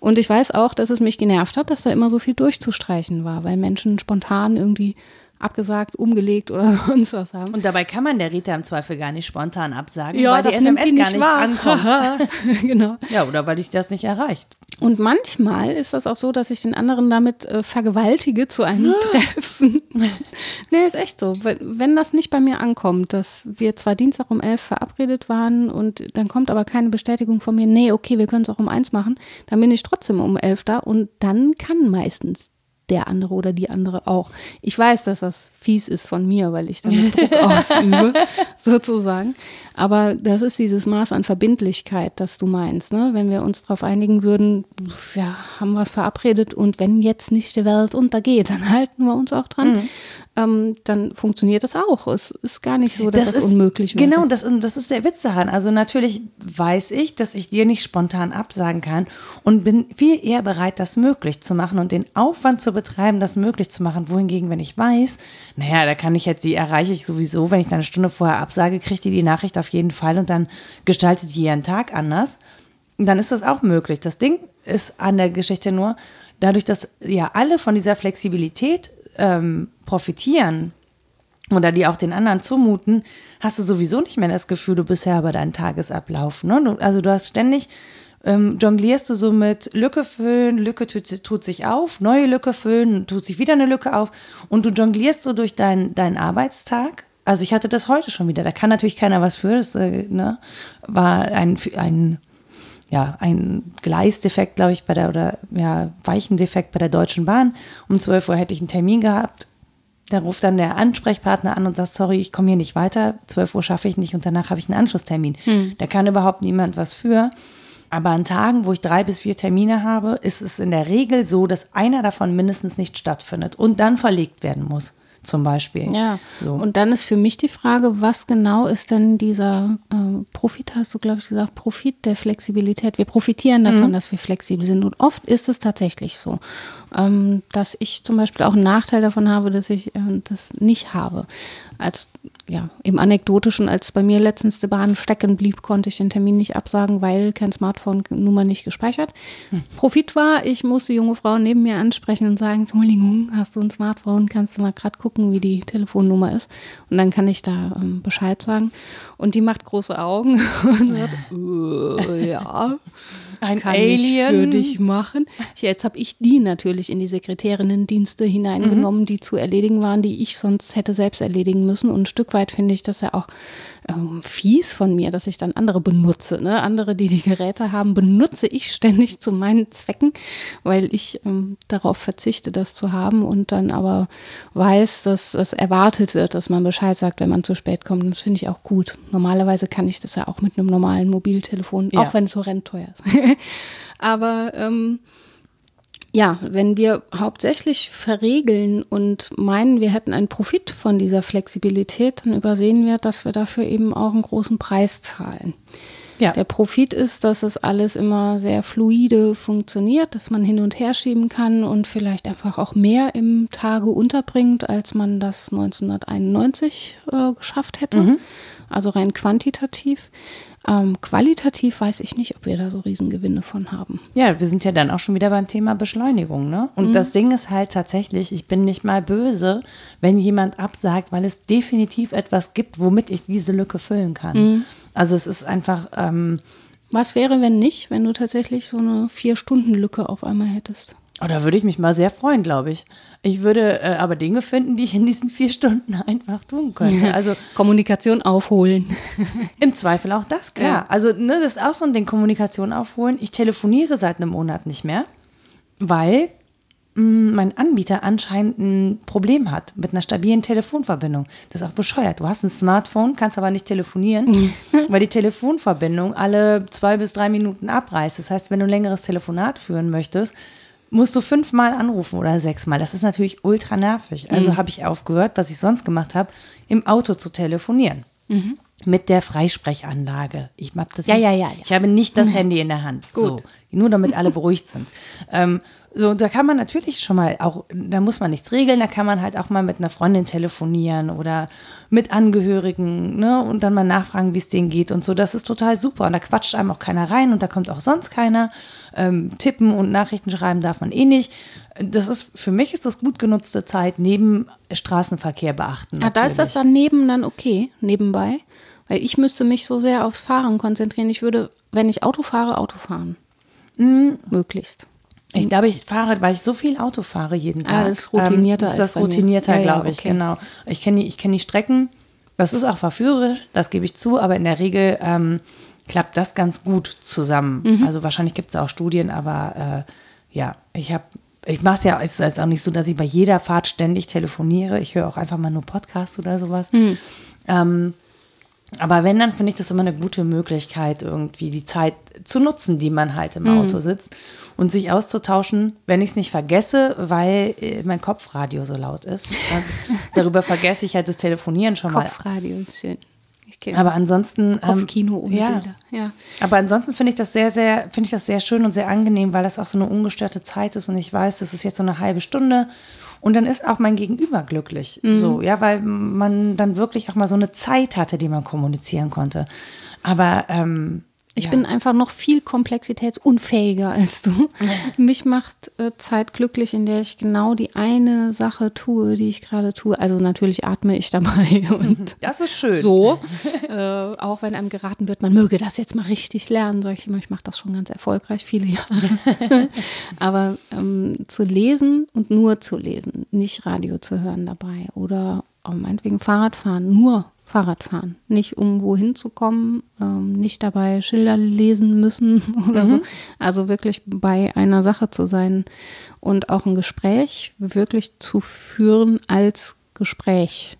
Und ich weiß auch, dass es mich genervt hat, dass da immer so viel durchzustreichen war, weil Menschen spontan irgendwie abgesagt, umgelegt oder sonst was haben. Und dabei kann man der Rita im Zweifel gar nicht spontan absagen, ja, weil die SMS die gar nicht wahr. ankommt. genau. Ja, oder weil dich das nicht erreicht. Und manchmal ist das auch so, dass ich den anderen damit äh, vergewaltige zu einem Treffen. nee, ist echt so. Wenn das nicht bei mir ankommt, dass wir zwar Dienstag um elf verabredet waren und dann kommt aber keine Bestätigung von mir, nee, okay, wir können es auch um eins machen, dann bin ich trotzdem um elf da und dann kann meistens der andere oder die andere auch. Ich weiß, dass das fies ist von mir, weil ich damit Druck ausübe, sozusagen. Aber das ist dieses Maß an Verbindlichkeit, das du meinst. Ne? Wenn wir uns darauf einigen würden, wir haben was verabredet und wenn jetzt nicht die Welt untergeht, dann halten wir uns auch dran. Mhm. Ähm, dann funktioniert das auch. Es ist gar nicht so, dass das, das ist, unmöglich wäre. Genau, das, das ist der Witz daran. Also natürlich weiß ich, dass ich dir nicht spontan absagen kann und bin viel eher bereit, das möglich zu machen und den Aufwand zu betreiben, das möglich zu machen. Wohingegen, wenn ich weiß, naja, da kann ich jetzt, die erreiche ich sowieso, wenn ich dann eine Stunde vorher absage, kriegt die die Nachricht auf jeden Fall und dann gestaltet die ihren Tag anders. Dann ist das auch möglich. Das Ding ist an der Geschichte nur, dadurch, dass ja alle von dieser Flexibilität ähm, profitieren oder die auch den anderen zumuten, hast du sowieso nicht mehr das Gefühl, du bist ja bei deinem Tagesablauf. Ne? Also du hast ständig, ähm, jonglierst du so mit Lücke füllen, Lücke tut, tut, sich auf, neue Lücke füllen, tut sich wieder eine Lücke auf und du jonglierst so durch deinen dein Arbeitstag. Also ich hatte das heute schon wieder, da kann natürlich keiner was für, das äh, ne, war ein, ein ja, ein Gleisdefekt, glaube ich, bei der, oder ja, Weichendefekt bei der Deutschen Bahn. Um 12 Uhr hätte ich einen Termin gehabt. Da ruft dann der Ansprechpartner an und sagt, sorry, ich komme hier nicht weiter, 12 Uhr schaffe ich nicht und danach habe ich einen Anschlusstermin. Hm. Da kann überhaupt niemand was für. Aber an Tagen, wo ich drei bis vier Termine habe, ist es in der Regel so, dass einer davon mindestens nicht stattfindet und dann verlegt werden muss zum Beispiel. Ja, so. und dann ist für mich die Frage, was genau ist denn dieser äh, Profit, hast du, glaube ich, gesagt, Profit der Flexibilität. Wir profitieren davon, mhm. dass wir flexibel sind. Und oft ist es tatsächlich so, ähm, dass ich zum Beispiel auch einen Nachteil davon habe, dass ich äh, das nicht habe. Als ja, im Anekdotischen, als bei mir letztens die Bahn stecken blieb, konnte ich den Termin nicht absagen, weil kein Smartphone-Nummer nicht gespeichert. Hm. Profit war, ich musste junge Frauen neben mir ansprechen und sagen, Entschuldigung, hast du ein Smartphone? Kannst du mal gerade gucken, wie die Telefonnummer ist? Und dann kann ich da ähm, Bescheid sagen. Und die macht große Augen und sagt, äh, ja, ein kann Alien. ich für dich machen. Jetzt habe ich die natürlich in die Sekretärinnendienste hineingenommen, mhm. die zu erledigen waren, die ich sonst hätte selbst erledigen müssen. Und ein Stück weit finde ich das ja auch ähm, fies von mir, dass ich dann andere benutze. Ne? Andere, die die Geräte haben, benutze ich ständig zu meinen Zwecken, weil ich ähm, darauf verzichte, das zu haben und dann aber weiß, dass es erwartet wird, dass man Bescheid sagt, wenn man zu spät kommt. Und das finde ich auch gut. Normalerweise kann ich das ja auch mit einem normalen Mobiltelefon, ja. auch wenn es horrend teuer ist. aber ähm, ja, wenn wir hauptsächlich verregeln und meinen, wir hätten einen Profit von dieser Flexibilität, dann übersehen wir, dass wir dafür eben auch einen großen Preis zahlen. Ja. Der Profit ist, dass es alles immer sehr fluide funktioniert, dass man hin und her schieben kann und vielleicht einfach auch mehr im Tage unterbringt, als man das 1991 äh, geschafft hätte. Mhm. Also rein quantitativ. Ähm, qualitativ weiß ich nicht, ob wir da so Riesengewinne von haben. Ja, wir sind ja dann auch schon wieder beim Thema Beschleunigung, ne? Und mhm. das Ding ist halt tatsächlich, ich bin nicht mal böse, wenn jemand absagt, weil es definitiv etwas gibt, womit ich diese Lücke füllen kann. Mhm. Also es ist einfach. Ähm, Was wäre, wenn nicht, wenn du tatsächlich so eine Vier-Stunden-Lücke auf einmal hättest? Oh, da würde ich mich mal sehr freuen, glaube ich. Ich würde äh, aber Dinge finden, die ich in diesen vier Stunden einfach tun könnte. Also Kommunikation aufholen. Im Zweifel auch das, klar. Ja. Also ne, das ist auch so ein Ding, Kommunikation aufholen. Ich telefoniere seit einem Monat nicht mehr, weil mh, mm, mein Anbieter anscheinend ein Problem hat mit einer stabilen Telefonverbindung. Das ist auch bescheuert. Du hast ein Smartphone, kannst aber nicht telefonieren, weil die Telefonverbindung alle zwei bis drei Minuten abreißt. Das heißt, wenn du ein längeres Telefonat führen möchtest, musst du fünfmal anrufen oder sechsmal. Das ist natürlich ultra nervig. Also mhm. habe ich aufgehört, was ich sonst gemacht habe, im Auto zu telefonieren. Mhm. Mit der Freisprechanlage. Ich, hab das ja, nicht, ja, ja, ja. ich habe nicht das Handy in der Hand. Gut. So, nur damit alle beruhigt sind. Ähm, so, da kann man natürlich schon mal auch, da muss man nichts regeln, da kann man halt auch mal mit einer Freundin telefonieren oder mit Angehörigen, ne, und dann mal nachfragen, wie es denen geht und so. Das ist total super. Und da quatscht einem auch keiner rein und da kommt auch sonst keiner. Ähm, tippen und Nachrichten schreiben darf man eh nicht. Das ist, für mich ist das gut genutzte Zeit neben Straßenverkehr beachten. Ja, da ist das dann neben dann okay, nebenbei. Weil ich müsste mich so sehr aufs Fahren konzentrieren. Ich würde, wenn ich Auto fahre, Auto fahren. Mhm. Möglichst. Ich glaube, ich fahre, weil ich so viel Auto fahre jeden ah, Tag. Ah, das ist routinierter. Ähm, ist das routinierter, ja, glaube ich, okay. genau. Ich kenne die, ich kenn die Strecken. Das ist auch verführerisch, das gebe ich zu, aber in der Regel ähm, klappt das ganz gut zusammen. Mhm. Also wahrscheinlich gibt es auch Studien, aber äh, ja, ich habe ich mache es ja, es ist auch nicht so, dass ich bei jeder Fahrt ständig telefoniere. Ich höre auch einfach mal nur Podcasts oder sowas. Mhm. Ähm, aber wenn, dann finde ich das immer eine gute Möglichkeit, irgendwie die Zeit zu nutzen, die man halt im Auto mhm. sitzt und sich auszutauschen, wenn ich es nicht vergesse, weil äh, mein Kopfradio so laut ist. darüber vergesse ich halt das Telefonieren schon mal. Kopfradio ist schön. Aber ansonsten ähm, Kopfkino ohne ja. Bilder. Ja. Aber ansonsten finde ich das sehr, sehr, finde ich das sehr schön und sehr angenehm, weil das auch so eine ungestörte Zeit ist und ich weiß, das ist jetzt so eine halbe Stunde und dann ist auch mein Gegenüber glücklich. Mhm. So, ja, weil man dann wirklich auch mal so eine Zeit hatte, die man kommunizieren konnte. Aber ähm, ich ja. bin einfach noch viel komplexitätsunfähiger als du. Ja. Mich macht äh, Zeit glücklich, in der ich genau die eine Sache tue, die ich gerade tue. Also natürlich atme ich dabei. Und das ist schön. So. äh, auch wenn einem geraten wird, man möge das jetzt mal richtig lernen, sage ich immer, ich mache das schon ganz erfolgreich, viele Jahre. Aber ähm, zu lesen und nur zu lesen, nicht Radio zu hören dabei oder auch meinetwegen Fahrradfahren, nur Fahrradfahren. Nicht um wohin zu kommen, ähm, nicht dabei Schilder lesen müssen oder mhm. so. Also wirklich bei einer Sache zu sein und auch ein Gespräch wirklich zu führen als Gespräch.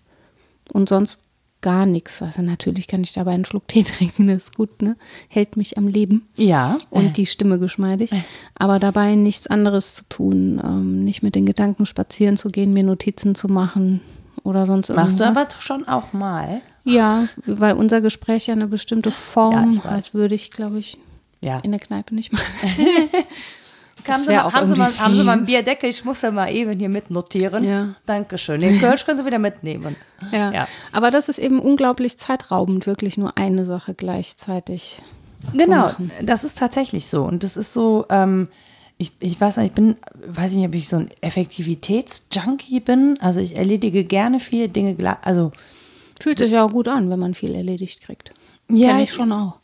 Und sonst gar nichts. Also natürlich kann ich dabei einen Schluck Tee trinken, das ist gut, ne? Hält mich am Leben. Ja. Und die Stimme geschmeidig. Aber dabei nichts anderes zu tun, ähm, nicht mit den Gedanken spazieren zu gehen, mir Notizen zu machen, oder sonst irgendwas. Machst du aber schon auch mal? Ja, weil unser Gespräch ja eine bestimmte Form ja, hat, würde ich, glaube ich, ja. in der Kneipe nicht machen. haben, Sie mal, haben, Sie mal, haben Sie mal einen Bierdeckel? Ich muss ja mal eben hier mitnotieren. Ja. Dankeschön. Den Kölsch können Sie wieder mitnehmen. Ja. ja. Aber das ist eben unglaublich zeitraubend, wirklich nur eine Sache gleichzeitig. Genau, das ist tatsächlich so. Und das ist so, ähm, ich, ich weiß nicht, ich bin, weiß nicht, ob ich so ein Effektivitätsjunkie bin. Also ich erledige gerne viele Dinge, also. Fühlt sich ja auch gut an, wenn man viel erledigt kriegt. Ja. Kenn ich schon auch.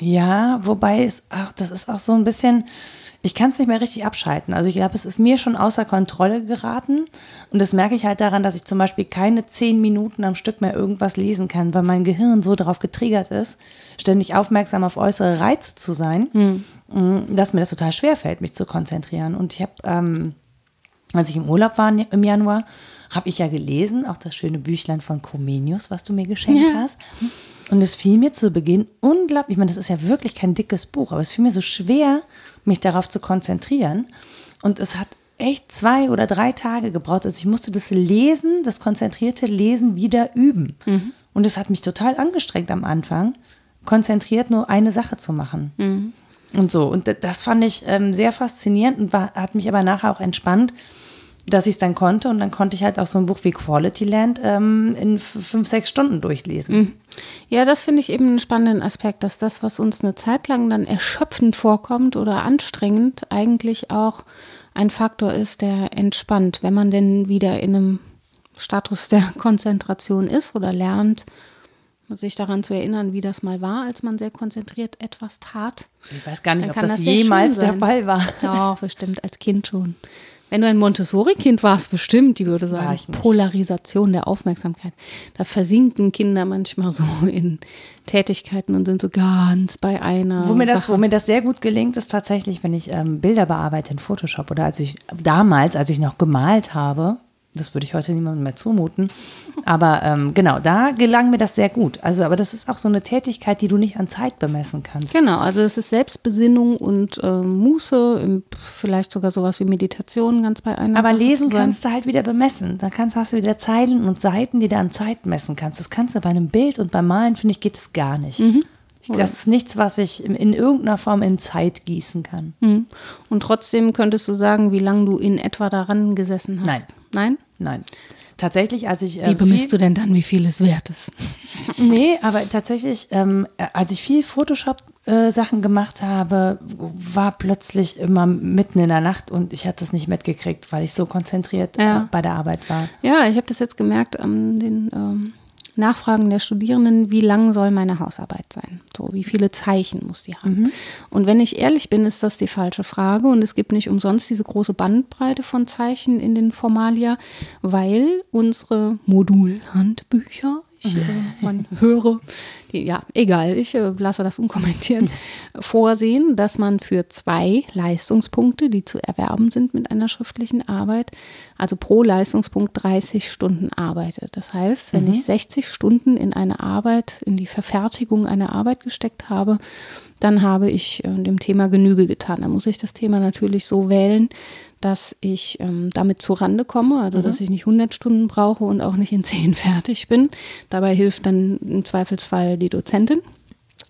Ja, wobei es auch, das ist auch so ein bisschen, ich kann es nicht mehr richtig abschalten. Also ich glaube, es ist mir schon außer Kontrolle geraten. Und das merke ich halt daran, dass ich zum Beispiel keine zehn Minuten am Stück mehr irgendwas lesen kann, weil mein Gehirn so darauf getriggert ist, ständig aufmerksam auf äußere Reize zu sein, hm. dass mir das total schwer fällt, mich zu konzentrieren. Und ich habe, ähm, als ich im Urlaub war im Januar, habe ich ja gelesen, auch das schöne Büchlein von Comenius, was du mir geschenkt ja. hast. Und es fiel mir zu Beginn unglaublich, ich meine, das ist ja wirklich kein dickes Buch, aber es fiel mir so schwer, mich darauf zu konzentrieren. Und es hat echt zwei oder drei Tage gebraucht. Also ich musste das Lesen, das konzentrierte Lesen wieder üben. Mhm. Und es hat mich total angestrengt am Anfang, konzentriert nur eine Sache zu machen. Mhm. Und so. Und das fand ich ähm, sehr faszinierend und war, hat mich aber nachher auch entspannt, dass ich es dann konnte. Und dann konnte ich halt auch so ein Buch wie Quality Land ähm, in fünf, sechs Stunden durchlesen. Mhm. Ja, das finde ich eben einen spannenden Aspekt, dass das, was uns eine Zeit lang dann erschöpfend vorkommt oder anstrengend, eigentlich auch ein Faktor ist, der entspannt, wenn man denn wieder in einem Status der Konzentration ist oder lernt, sich daran zu erinnern, wie das mal war, als man sehr konzentriert etwas tat. Ich weiß gar nicht, ob das, das jemals der Fall war. Doch, bestimmt als Kind schon. Wenn du ein Montessori-Kind warst, bestimmt, die würde sagen, Polarisation der Aufmerksamkeit. Da versinken Kinder manchmal so in Tätigkeiten und sind so ganz bei einer. Wo mir das, wo mir das sehr gut gelingt, ist tatsächlich, wenn ich ähm, Bilder bearbeite in Photoshop oder als ich damals, als ich noch gemalt habe, das würde ich heute niemandem mehr zumuten. Aber ähm, genau, da gelang mir das sehr gut. Also, aber das ist auch so eine Tätigkeit, die du nicht an Zeit bemessen kannst. Genau, also es ist Selbstbesinnung und äh, Muße, vielleicht sogar sowas wie Meditation ganz bei einer. Aber Sache lesen kannst du halt wieder bemessen. Da kannst, hast du wieder Zeilen und Seiten, die du an Zeit messen kannst. Das kannst du bei einem Bild und beim Malen, finde ich, geht es gar nicht. Mhm. Das ist nichts, was ich in, in, irgendeiner Form in Zeit gießen kann. Mhm. Und trotzdem könntest du sagen, wie lange du in etwa daran gesessen hast. Nein. Nein? Nein. Tatsächlich, als ich. Äh, wie bemisst du denn dann, wie viel es wert ist? nee, aber tatsächlich, ähm, als ich viel Photoshop-Sachen äh, gemacht habe, war plötzlich immer mitten in der Nacht und ich hatte es nicht mitgekriegt, weil ich so konzentriert ja. äh, bei der Arbeit war. Ja, ich habe das jetzt gemerkt an den. Ähm Nachfragen der Studierenden, wie lang soll meine Hausarbeit sein? So, wie viele Zeichen muss die haben? Mhm. Und wenn ich ehrlich bin, ist das die falsche Frage. Und es gibt nicht umsonst diese große Bandbreite von Zeichen in den Formalia, weil unsere Modulhandbücher ich, äh, man höre, die, ja, egal, ich äh, lasse das unkommentiert, vorsehen, dass man für zwei Leistungspunkte, die zu erwerben sind mit einer schriftlichen Arbeit, also pro Leistungspunkt 30 Stunden arbeitet. Das heißt, wenn mhm. ich 60 Stunden in eine Arbeit, in die Verfertigung einer Arbeit gesteckt habe, dann habe ich äh, dem Thema Genüge getan. Da muss ich das Thema natürlich so wählen, dass ich ähm, damit zur Rande komme, also mhm. dass ich nicht 100 Stunden brauche und auch nicht in 10 fertig bin. Dabei hilft dann im Zweifelsfall die Dozentin,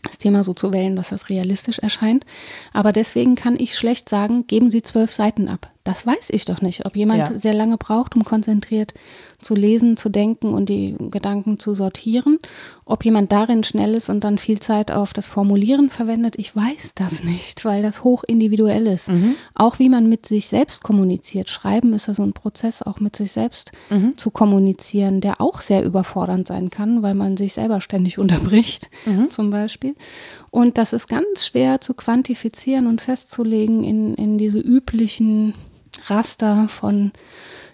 das Thema so zu wählen, dass das realistisch erscheint. Aber deswegen kann ich schlecht sagen, geben Sie zwölf Seiten ab. Das weiß ich doch nicht, ob jemand ja. sehr lange braucht, um konzentriert zu lesen, zu denken und die Gedanken zu sortieren. Ob jemand darin schnell ist und dann viel Zeit auf das Formulieren verwendet, ich weiß das nicht, weil das hoch individuell ist. Mhm. Auch wie man mit sich selbst kommuniziert. Schreiben ist ja so ein Prozess, auch mit sich selbst mhm. zu kommunizieren, der auch sehr überfordernd sein kann, weil man sich selber ständig unterbricht, mhm. zum Beispiel. Und das ist ganz schwer zu quantifizieren und festzulegen in, in diese üblichen Raster von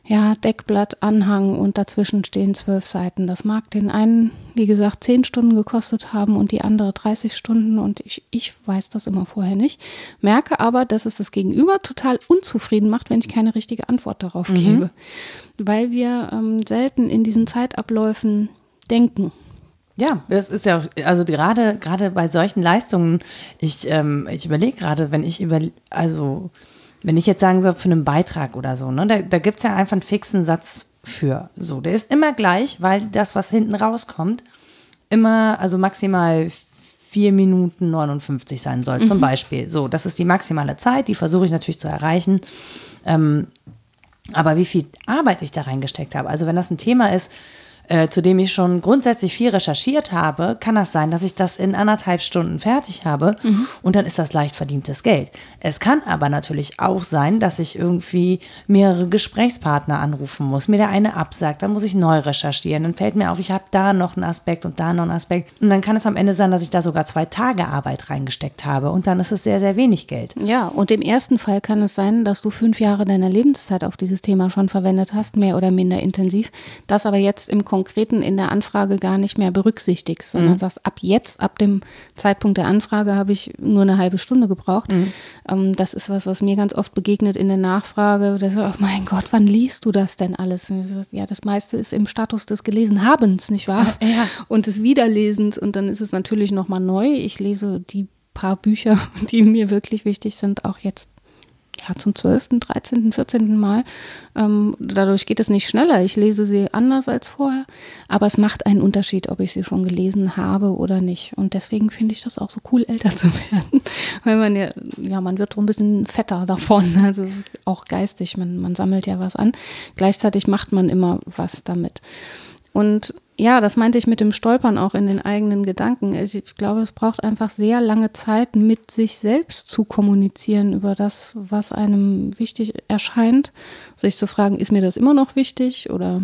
ja, Deckblatt, Anhang und dazwischen stehen zwölf Seiten. Das mag den einen, wie gesagt, zehn Stunden gekostet haben und die andere 30 Stunden und ich, ich weiß das immer vorher nicht. Merke aber, dass es das Gegenüber total unzufrieden macht, wenn ich keine richtige Antwort darauf mhm. gebe. Weil wir ähm, selten in diesen Zeitabläufen denken. Ja, das ist ja, also gerade, gerade bei solchen Leistungen, ich, ähm, ich überlege gerade, wenn ich über, also wenn ich jetzt sagen soll, für einen Beitrag oder so, ne, da, da gibt es ja einfach einen fixen Satz für. So, der ist immer gleich, weil das, was hinten rauskommt, immer, also maximal 4 Minuten 59 sein soll, mhm. zum Beispiel. So, das ist die maximale Zeit, die versuche ich natürlich zu erreichen. Ähm, aber wie viel Arbeit ich da reingesteckt habe, also wenn das ein Thema ist, äh, zu dem ich schon grundsätzlich viel recherchiert habe, kann das sein, dass ich das in anderthalb Stunden fertig habe mhm. und dann ist das leicht verdientes Geld. Es kann aber natürlich auch sein, dass ich irgendwie mehrere Gesprächspartner anrufen muss, mir der eine absagt, dann muss ich neu recherchieren, dann fällt mir auf, ich habe da noch einen Aspekt und da noch einen Aspekt und dann kann es am Ende sein, dass ich da sogar zwei Tage Arbeit reingesteckt habe und dann ist es sehr, sehr wenig Geld. Ja, und im ersten Fall kann es sein, dass du fünf Jahre deiner Lebenszeit auf dieses Thema schon verwendet hast, mehr oder minder intensiv, das aber jetzt im Konkreten in der Anfrage gar nicht mehr berücksichtigst, sondern mhm. sagst, ab jetzt, ab dem Zeitpunkt der Anfrage habe ich nur eine halbe Stunde gebraucht. Mhm. Ähm, das ist was, was mir ganz oft begegnet in der Nachfrage. Das, oh mein Gott, wann liest du das denn alles? Ja, das meiste ist im Status des Gelesenhabens, nicht wahr? Ja. Und des Wiederlesens. Und dann ist es natürlich nochmal neu. Ich lese die paar Bücher, die mir wirklich wichtig sind, auch jetzt ja, zum 12., 13., 14. Mal. Ähm, dadurch geht es nicht schneller. Ich lese sie anders als vorher. Aber es macht einen Unterschied, ob ich sie schon gelesen habe oder nicht. Und deswegen finde ich das auch so cool, älter zu werden. Weil man ja, ja, man wird so ein bisschen fetter davon. Also auch geistig. Man, man sammelt ja was an. Gleichzeitig macht man immer was damit. Und ja, das meinte ich mit dem Stolpern auch in den eigenen Gedanken. Ich glaube, es braucht einfach sehr lange Zeit, mit sich selbst zu kommunizieren über das, was einem wichtig erscheint. Sich zu fragen, ist mir das immer noch wichtig oder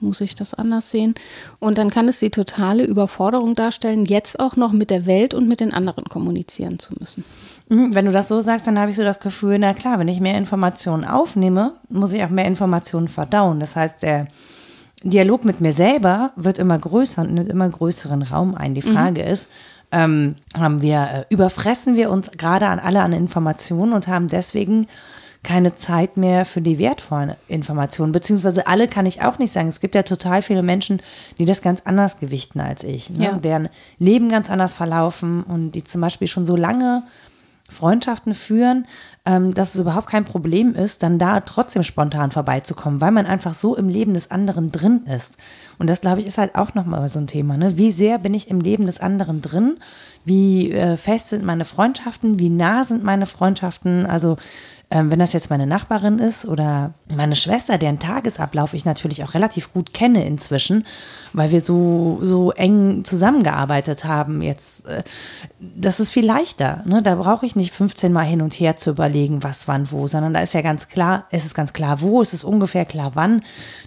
muss ich das anders sehen? Und dann kann es die totale Überforderung darstellen, jetzt auch noch mit der Welt und mit den anderen kommunizieren zu müssen. Mhm, wenn du das so sagst, dann habe ich so das Gefühl, na klar, wenn ich mehr Informationen aufnehme, muss ich auch mehr Informationen verdauen. Das heißt, der Dialog mit mir selber wird immer größer und nimmt immer größeren Raum ein. Die mhm. Frage mhm. ist, ähm, haben wir, äh, überfressen wir uns gerade an alle an Informationen und haben deswegen keine Zeit mehr für die wertvollen Informationen. Beziehungsweise alle kann ich auch nicht sagen. Es gibt ja total viele Menschen, die das ganz anders gewichten als ich, ne? ja. deren Leben ganz anders verlaufen und die zum Beispiel schon so lange Freundschaften führen, ähm, dass es überhaupt kein Problem ist, dann da trotzdem spontan vorbeizukommen, weil man einfach so im Leben des anderen drin ist. Und das, glaube ich, ist halt auch nochmal so ein Thema. Ne? Wie sehr bin ich im Leben des anderen drin? Wie äh, fest sind meine Freundschaften? Wie nah sind meine Freundschaften? Also ähm, wenn das jetzt meine Nachbarin ist oder meine Schwester, deren Tagesablauf ich natürlich auch relativ gut kenne inzwischen, weil wir so, so eng zusammengearbeitet haben jetzt, äh, das ist viel leichter. Ne? Da brauche ich nicht 15 Mal hin und her zu überlegen, was, wann, wo, sondern da ist ja ganz klar, es ist ganz klar, wo, es ist ungefähr klar, wann.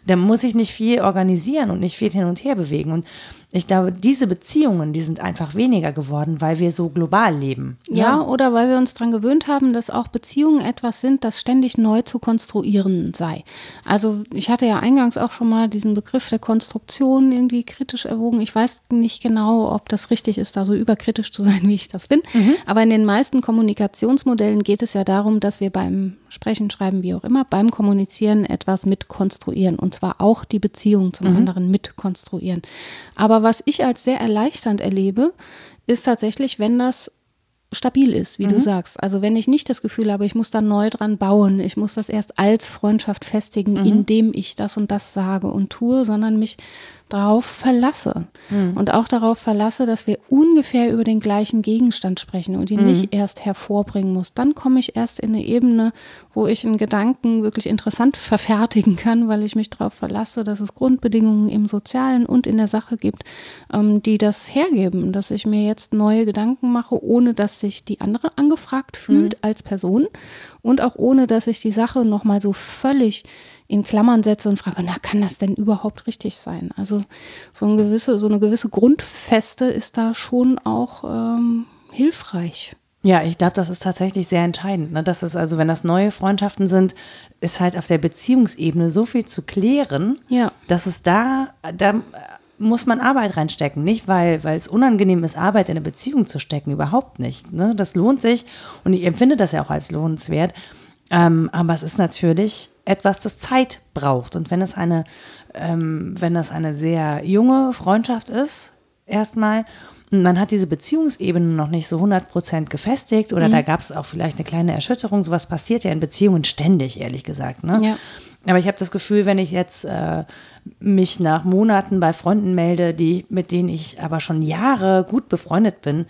Da muss ich nicht viel organisieren und nicht viel hin und her bewegen. Und ich glaube, diese Beziehungen, die sind einfach weniger geworden, weil wir so global leben. Ja, ja oder weil wir uns daran gewöhnt haben, dass auch Beziehungen etwas sind, das ständig neu zu konstruieren sei. Also ich hatte ja eingangs auch schon mal diesen Begriff der Konstruktion irgendwie kritisch erwogen. Ich weiß nicht genau, ob das richtig ist, da so überkritisch zu sein, wie ich das bin. Mhm. Aber in den meisten Kommunikationsmodellen geht es ja darum, dass wir beim Sprechen, Schreiben, wie auch immer, beim Kommunizieren etwas mitkonstruieren. Und zwar auch die Beziehung zum mhm. anderen mitkonstruieren. Aber was ich als sehr erleichternd erlebe, ist tatsächlich, wenn das stabil ist, wie mhm. du sagst. Also wenn ich nicht das Gefühl habe, ich muss da neu dran bauen, ich muss das erst als Freundschaft festigen, mhm. indem ich das und das sage und tue, sondern mich darauf verlasse. Mhm. Und auch darauf verlasse, dass wir ungefähr über den gleichen Gegenstand sprechen und ihn mhm. nicht erst hervorbringen muss. Dann komme ich erst in eine Ebene, wo ich einen Gedanken wirklich interessant verfertigen kann, weil ich mich darauf verlasse, dass es Grundbedingungen im Sozialen und in der Sache gibt, ähm, die das hergeben, dass ich mir jetzt neue Gedanken mache, ohne dass sich die andere angefragt fühlt mhm. als Person und auch ohne, dass sich die Sache nochmal so völlig in Klammern setze und frage, na, kann das denn überhaupt richtig sein? Also so, eine gewisse, so eine gewisse Grundfeste ist da schon auch ähm, hilfreich. Ja, ich glaube, das ist tatsächlich sehr entscheidend. Ne? Das ist also, wenn das neue Freundschaften sind, ist halt auf der Beziehungsebene so viel zu klären, ja. dass es da, da muss man Arbeit reinstecken. Nicht, weil, weil es unangenehm ist, Arbeit in eine Beziehung zu stecken, überhaupt nicht. Ne? Das lohnt sich und ich empfinde das ja auch als lohnenswert. Ähm, aber es ist natürlich etwas, das Zeit braucht. Und wenn es eine, ähm, wenn das eine sehr junge Freundschaft ist, erstmal, und man hat diese Beziehungsebene noch nicht so 100% gefestigt oder mhm. da gab es auch vielleicht eine kleine Erschütterung. Sowas passiert ja in Beziehungen ständig, ehrlich gesagt. Ne? Ja. Aber ich habe das Gefühl, wenn ich jetzt äh, mich nach Monaten bei Freunden melde, die, mit denen ich aber schon Jahre gut befreundet bin,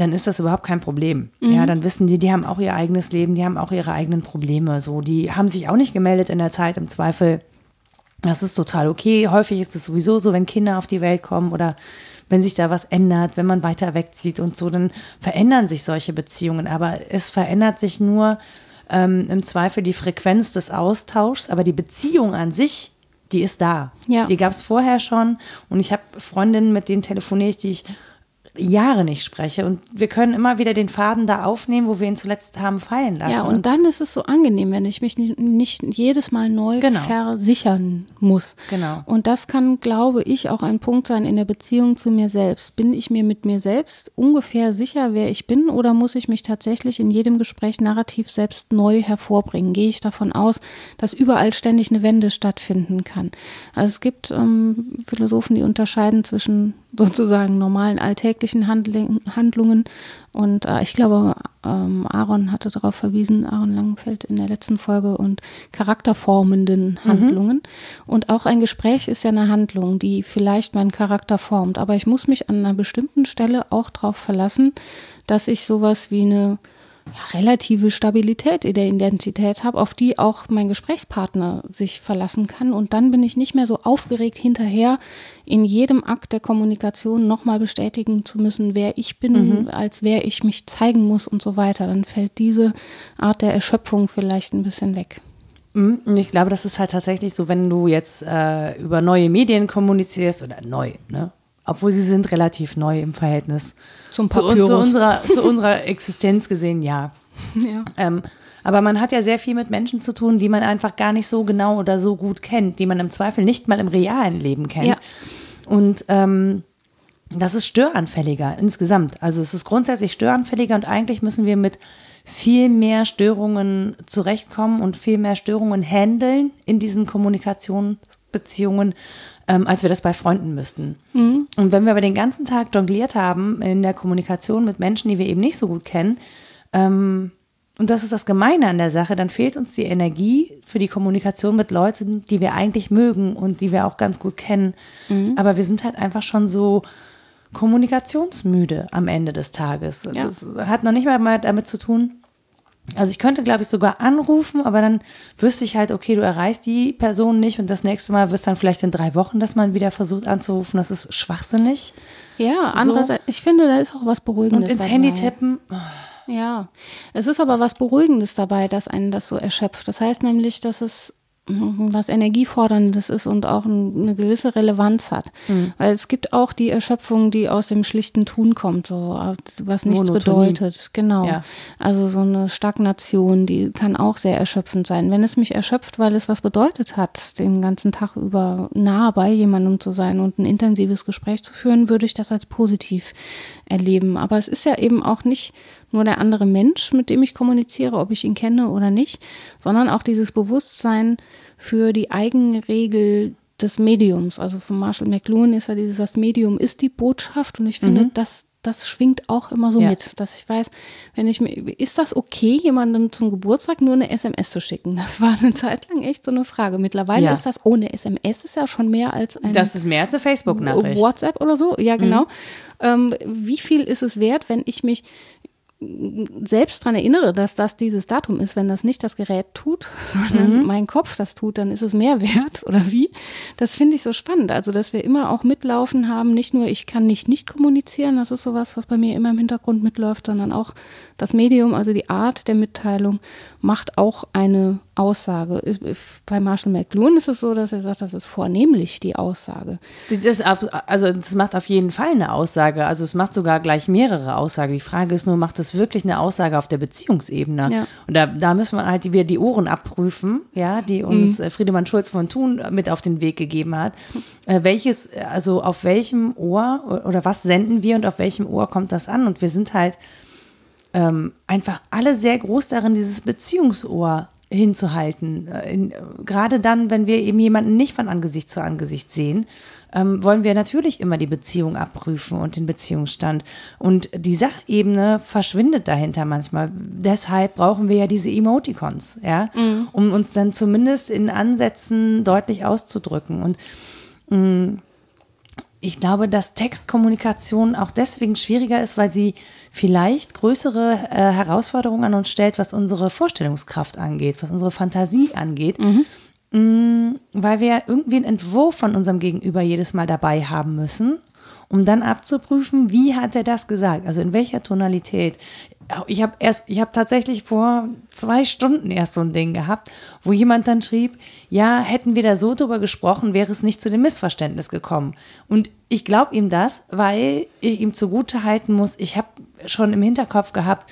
dann ist das überhaupt kein Problem. Mhm. Ja, dann wissen die, die haben auch ihr eigenes Leben, die haben auch ihre eigenen Probleme. So, die haben sich auch nicht gemeldet in der Zeit im Zweifel. Das ist total okay. Häufig ist es sowieso so, wenn Kinder auf die Welt kommen oder wenn sich da was ändert, wenn man weiter wegzieht und so, dann verändern sich solche Beziehungen. Aber es verändert sich nur ähm, im Zweifel die Frequenz des Austauschs, aber die Beziehung an sich, die ist da. Ja. Die gab es vorher schon. Und ich habe Freundinnen, mit denen telefoniere ich, die ich Jahre nicht spreche. Und wir können immer wieder den Faden da aufnehmen, wo wir ihn zuletzt haben fallen lassen. Ja, und dann ist es so angenehm, wenn ich mich nicht jedes Mal neu genau. versichern muss. Genau. Und das kann, glaube ich, auch ein Punkt sein in der Beziehung zu mir selbst. Bin ich mir mit mir selbst ungefähr sicher, wer ich bin, oder muss ich mich tatsächlich in jedem Gespräch narrativ selbst neu hervorbringen? Gehe ich davon aus, dass überall ständig eine Wende stattfinden kann? Also es gibt ähm, Philosophen, die unterscheiden zwischen sozusagen normalen alltäglichen Handlungen. Und äh, ich glaube, ähm, Aaron hatte darauf verwiesen, Aaron Langenfeld in der letzten Folge, und charakterformenden mhm. Handlungen. Mhm. Und auch ein Gespräch ist ja eine Handlung, die vielleicht meinen Charakter formt. Aber ich muss mich an einer bestimmten Stelle auch darauf verlassen, dass ich sowas wie eine ja, relative Stabilität in der Identität habe, auf die auch mein Gesprächspartner sich verlassen kann. Und dann bin ich nicht mehr so aufgeregt hinterher, in jedem Akt der Kommunikation nochmal bestätigen zu müssen, wer ich bin, mhm. als wer ich mich zeigen muss und so weiter. Dann fällt diese Art der Erschöpfung vielleicht ein bisschen weg. Mhm. Ich glaube, das ist halt tatsächlich so, wenn du jetzt äh, über neue Medien kommunizierst oder neu, ne? Obwohl sie sind relativ neu im Verhältnis Zum zu, zu, unserer, zu unserer Existenz gesehen, ja. ja. Ähm, aber man hat ja sehr viel mit Menschen zu tun, die man einfach gar nicht so genau oder so gut kennt, die man im Zweifel nicht mal im realen Leben kennt. Ja. Und ähm, das ist störanfälliger insgesamt. Also es ist grundsätzlich störanfälliger und eigentlich müssen wir mit viel mehr Störungen zurechtkommen und viel mehr Störungen handeln in diesen Kommunikationsbeziehungen, ähm, als wir das bei Freunden müssten. Mhm. Und wenn wir aber den ganzen Tag jongliert haben in der Kommunikation mit Menschen, die wir eben nicht so gut kennen, ähm, und das ist das Gemeine an der Sache, dann fehlt uns die Energie für die Kommunikation mit Leuten, die wir eigentlich mögen und die wir auch ganz gut kennen. Mhm. Aber wir sind halt einfach schon so kommunikationsmüde am Ende des Tages. Ja. Das hat noch nicht mal damit zu tun, also ich könnte, glaube ich, sogar anrufen, aber dann wüsste ich halt, okay, du erreichst die Person nicht und das nächste Mal wirst dann vielleicht in drei Wochen, dass man wieder versucht anzurufen. Das ist schwachsinnig. Ja, andererseits, so. ich finde, da ist auch was Beruhigendes. Und ins dabei. Handy tippen. Ja, es ist aber was Beruhigendes dabei, dass einen das so erschöpft. Das heißt nämlich, dass es was Energieforderndes ist und auch eine gewisse Relevanz hat. Mhm. Weil es gibt auch die Erschöpfung, die aus dem schlichten Tun kommt, so was nichts Monotonie. bedeutet. Genau. Ja. Also so eine Stagnation, die kann auch sehr erschöpfend sein. Wenn es mich erschöpft, weil es was bedeutet hat, den ganzen Tag über nah bei jemandem zu sein und ein intensives Gespräch zu führen, würde ich das als positiv erleben. Aber es ist ja eben auch nicht nur der andere Mensch, mit dem ich kommuniziere, ob ich ihn kenne oder nicht, sondern auch dieses Bewusstsein für die Eigenregel des Mediums. Also von Marshall McLuhan ist ja dieses, das Medium ist die Botschaft und ich finde, mhm. das, das schwingt auch immer so ja. mit, dass ich weiß, wenn ich mir, ist das okay, jemandem zum Geburtstag nur eine SMS zu schicken? Das war eine Zeit lang echt so eine Frage. Mittlerweile ja. ist das ohne SMS ist ja schon mehr als ein. Das ist mehr als eine Facebook-Nachricht. WhatsApp oder so, ja genau. Mhm. Ähm, wie viel ist es wert, wenn ich mich selbst daran erinnere, dass das dieses Datum ist, wenn das nicht das Gerät tut, sondern mhm. mein Kopf das tut, dann ist es mehr wert oder wie? Das finde ich so spannend. Also, dass wir immer auch mitlaufen haben, nicht nur ich kann nicht nicht kommunizieren, das ist sowas, was bei mir immer im Hintergrund mitläuft, sondern auch das Medium, also die Art der Mitteilung macht auch eine Aussage. Bei Marshall McLuhan ist es so, dass er sagt, das ist vornehmlich die Aussage. Das, also das macht auf jeden Fall eine Aussage. Also es macht sogar gleich mehrere Aussagen. Die Frage ist nur, macht es wirklich eine Aussage auf der Beziehungsebene? Ja. Und da, da müssen wir halt wieder die Ohren abprüfen, ja, die uns mhm. Äh, Friedemann Schulz von Thun mit auf den Weg gegeben hat. Äh, welches, also auf welchem Ohr oder was senden wir und auf welchem Ohr kommt das an? Und wir sind halt ähm, einfach alle sehr groß darin, dieses Beziehungsohr hinzuhalten. Äh, in, gerade dann, wenn wir eben jemanden nicht von Angesicht zu Angesicht sehen, ähm, wollen wir natürlich immer die Beziehung abprüfen und den Beziehungsstand. Und die Sachebene verschwindet dahinter manchmal. Deshalb brauchen wir ja diese Emoticons, ja, mhm. um uns dann zumindest in Ansätzen deutlich auszudrücken. Und mh, mm, ich glaube, dass Textkommunikation auch deswegen schwieriger ist, weil sie vielleicht größere äh, Herausforderungen an uns stellt, was unsere Vorstellungskraft angeht, was unsere Fantasie angeht. Mhm. Mm, weil wir irgendwie einen Entwurf von unserem Gegenüber jedes Mal dabei haben müssen, um dann abzuprüfen, wie hat er das gesagt, also in welcher Tonalität ich habe erst, ich habe tatsächlich vor zwei Stunden erst so ein Ding gehabt, wo jemand dann schrieb, ja, hätten wir da so drüber gesprochen, wäre es nicht zu dem Missverständnis gekommen. Und ich glaube ihm das, weil ich ihm zugute halten muss, ich habe schon im Hinterkopf gehabt,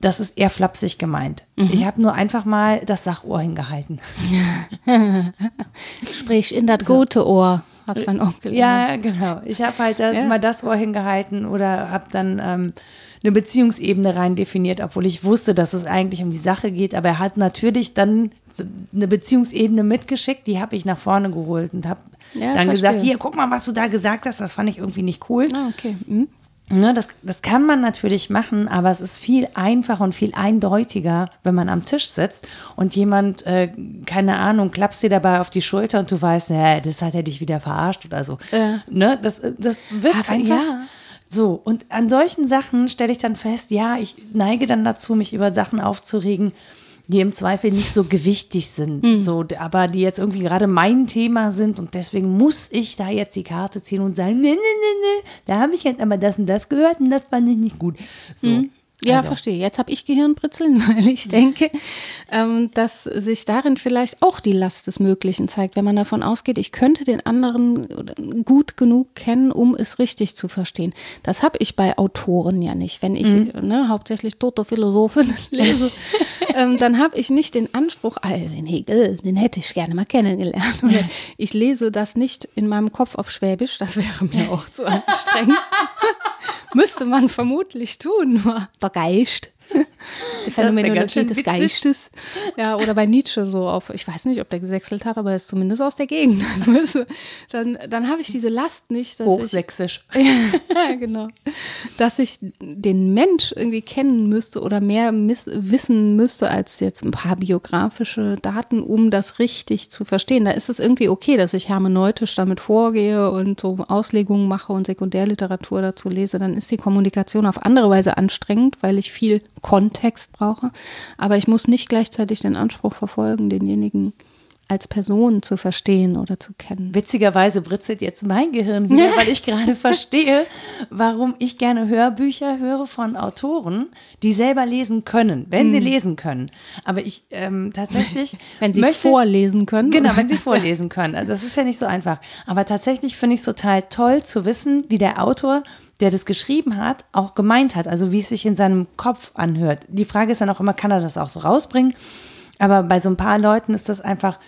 das ist eher flapsig gemeint. Mhm. Ich habe nur einfach mal das Sachohr hingehalten. Sprich in das so. gute Ohr, hat mein Onkel. Ja, genau. Ich habe halt das, ja. mal das Ohr hingehalten oder habe dann ähm, eine Beziehungsebene rein definiert, obwohl ich wusste, dass es eigentlich um die Sache geht. Aber er hat natürlich dann eine Beziehungsebene mitgeschickt, die habe ich nach vorne geholt und habe ja, dann verstehe. gesagt, hier, guck mal, was du da gesagt hast, das fand ich irgendwie nicht cool. Ah, okay. Mhm. Ne, das, das kann man natürlich machen, aber es ist viel einfacher und viel eindeutiger, wenn man am Tisch sitzt und jemand, äh, keine Ahnung, klappst dir dabei auf die Schulter und du weißt, hä, das hat er dich wieder verarscht oder so. Äh. Ne, das, das wird aber einfach. Ja. So, und an solchen Sachen stelle ich dann fest, ja, ich neige dann dazu, mich über Sachen aufzuregen, die im Zweifel nicht so gewichtig sind, mhm. so, aber die jetzt irgendwie gerade mein Thema sind und deswegen muss ich da jetzt die Karte ziehen und sagen, ne, ne, ne, ne, da habe ich jetzt aber das und das gehört und das fand ich nicht gut. So. Mhm. Ja, also. verstehe. Jetzt habe ich Gehirnbritzeln, weil ich denke, ähm, dass sich darin vielleicht auch die Last des Möglichen zeigt, wenn man davon ausgeht, ich könnte den anderen gut genug kennen, um es richtig zu verstehen. Das habe ich bei Autoren ja nicht. Wenn ich mhm. ne, hauptsächlich tote Philosophen lese, ähm, dann habe ich nicht den Anspruch, ah, den Hegel, den hätte ich gerne mal kennengelernt. Oder ich lese das nicht in meinem Kopf auf Schwäbisch, das wäre mir auch zu anstrengend. Müsste man vermutlich tun, nur der Geist. Die Phänomenologie des Geistes. Ja, oder bei Nietzsche so auf, ich weiß nicht, ob der gesächselt hat, aber er ist zumindest aus der Gegend. dann dann habe ich diese Last nicht. Dass Hochsächsisch. Ich, ja, genau. Dass ich den Mensch irgendwie kennen müsste oder mehr wissen müsste als jetzt ein paar biografische Daten, um das richtig zu verstehen. Da ist es irgendwie okay, dass ich hermeneutisch damit vorgehe und so Auslegungen mache und Sekundärliteratur dazu lese. Dann ist die Kommunikation auf andere Weise anstrengend, weil ich viel Kontext brauche. Aber ich muss nicht gleichzeitig den Anspruch verfolgen, denjenigen als Person zu verstehen oder zu kennen. Witzigerweise britzelt jetzt mein Gehirn wieder, weil ich gerade verstehe, warum ich gerne Hörbücher höre von Autoren, die selber lesen können, wenn mm. sie lesen können. Aber ich ähm, tatsächlich. wenn sie möchte, vorlesen können. Genau, wenn sie vorlesen können. Das ist ja nicht so einfach. Aber tatsächlich finde ich es total toll zu wissen, wie der Autor der das geschrieben hat, auch gemeint hat, also wie es sich in seinem Kopf anhört. Die Frage ist dann auch immer, kann er das auch so rausbringen? Aber bei so ein paar Leuten ist das einfach,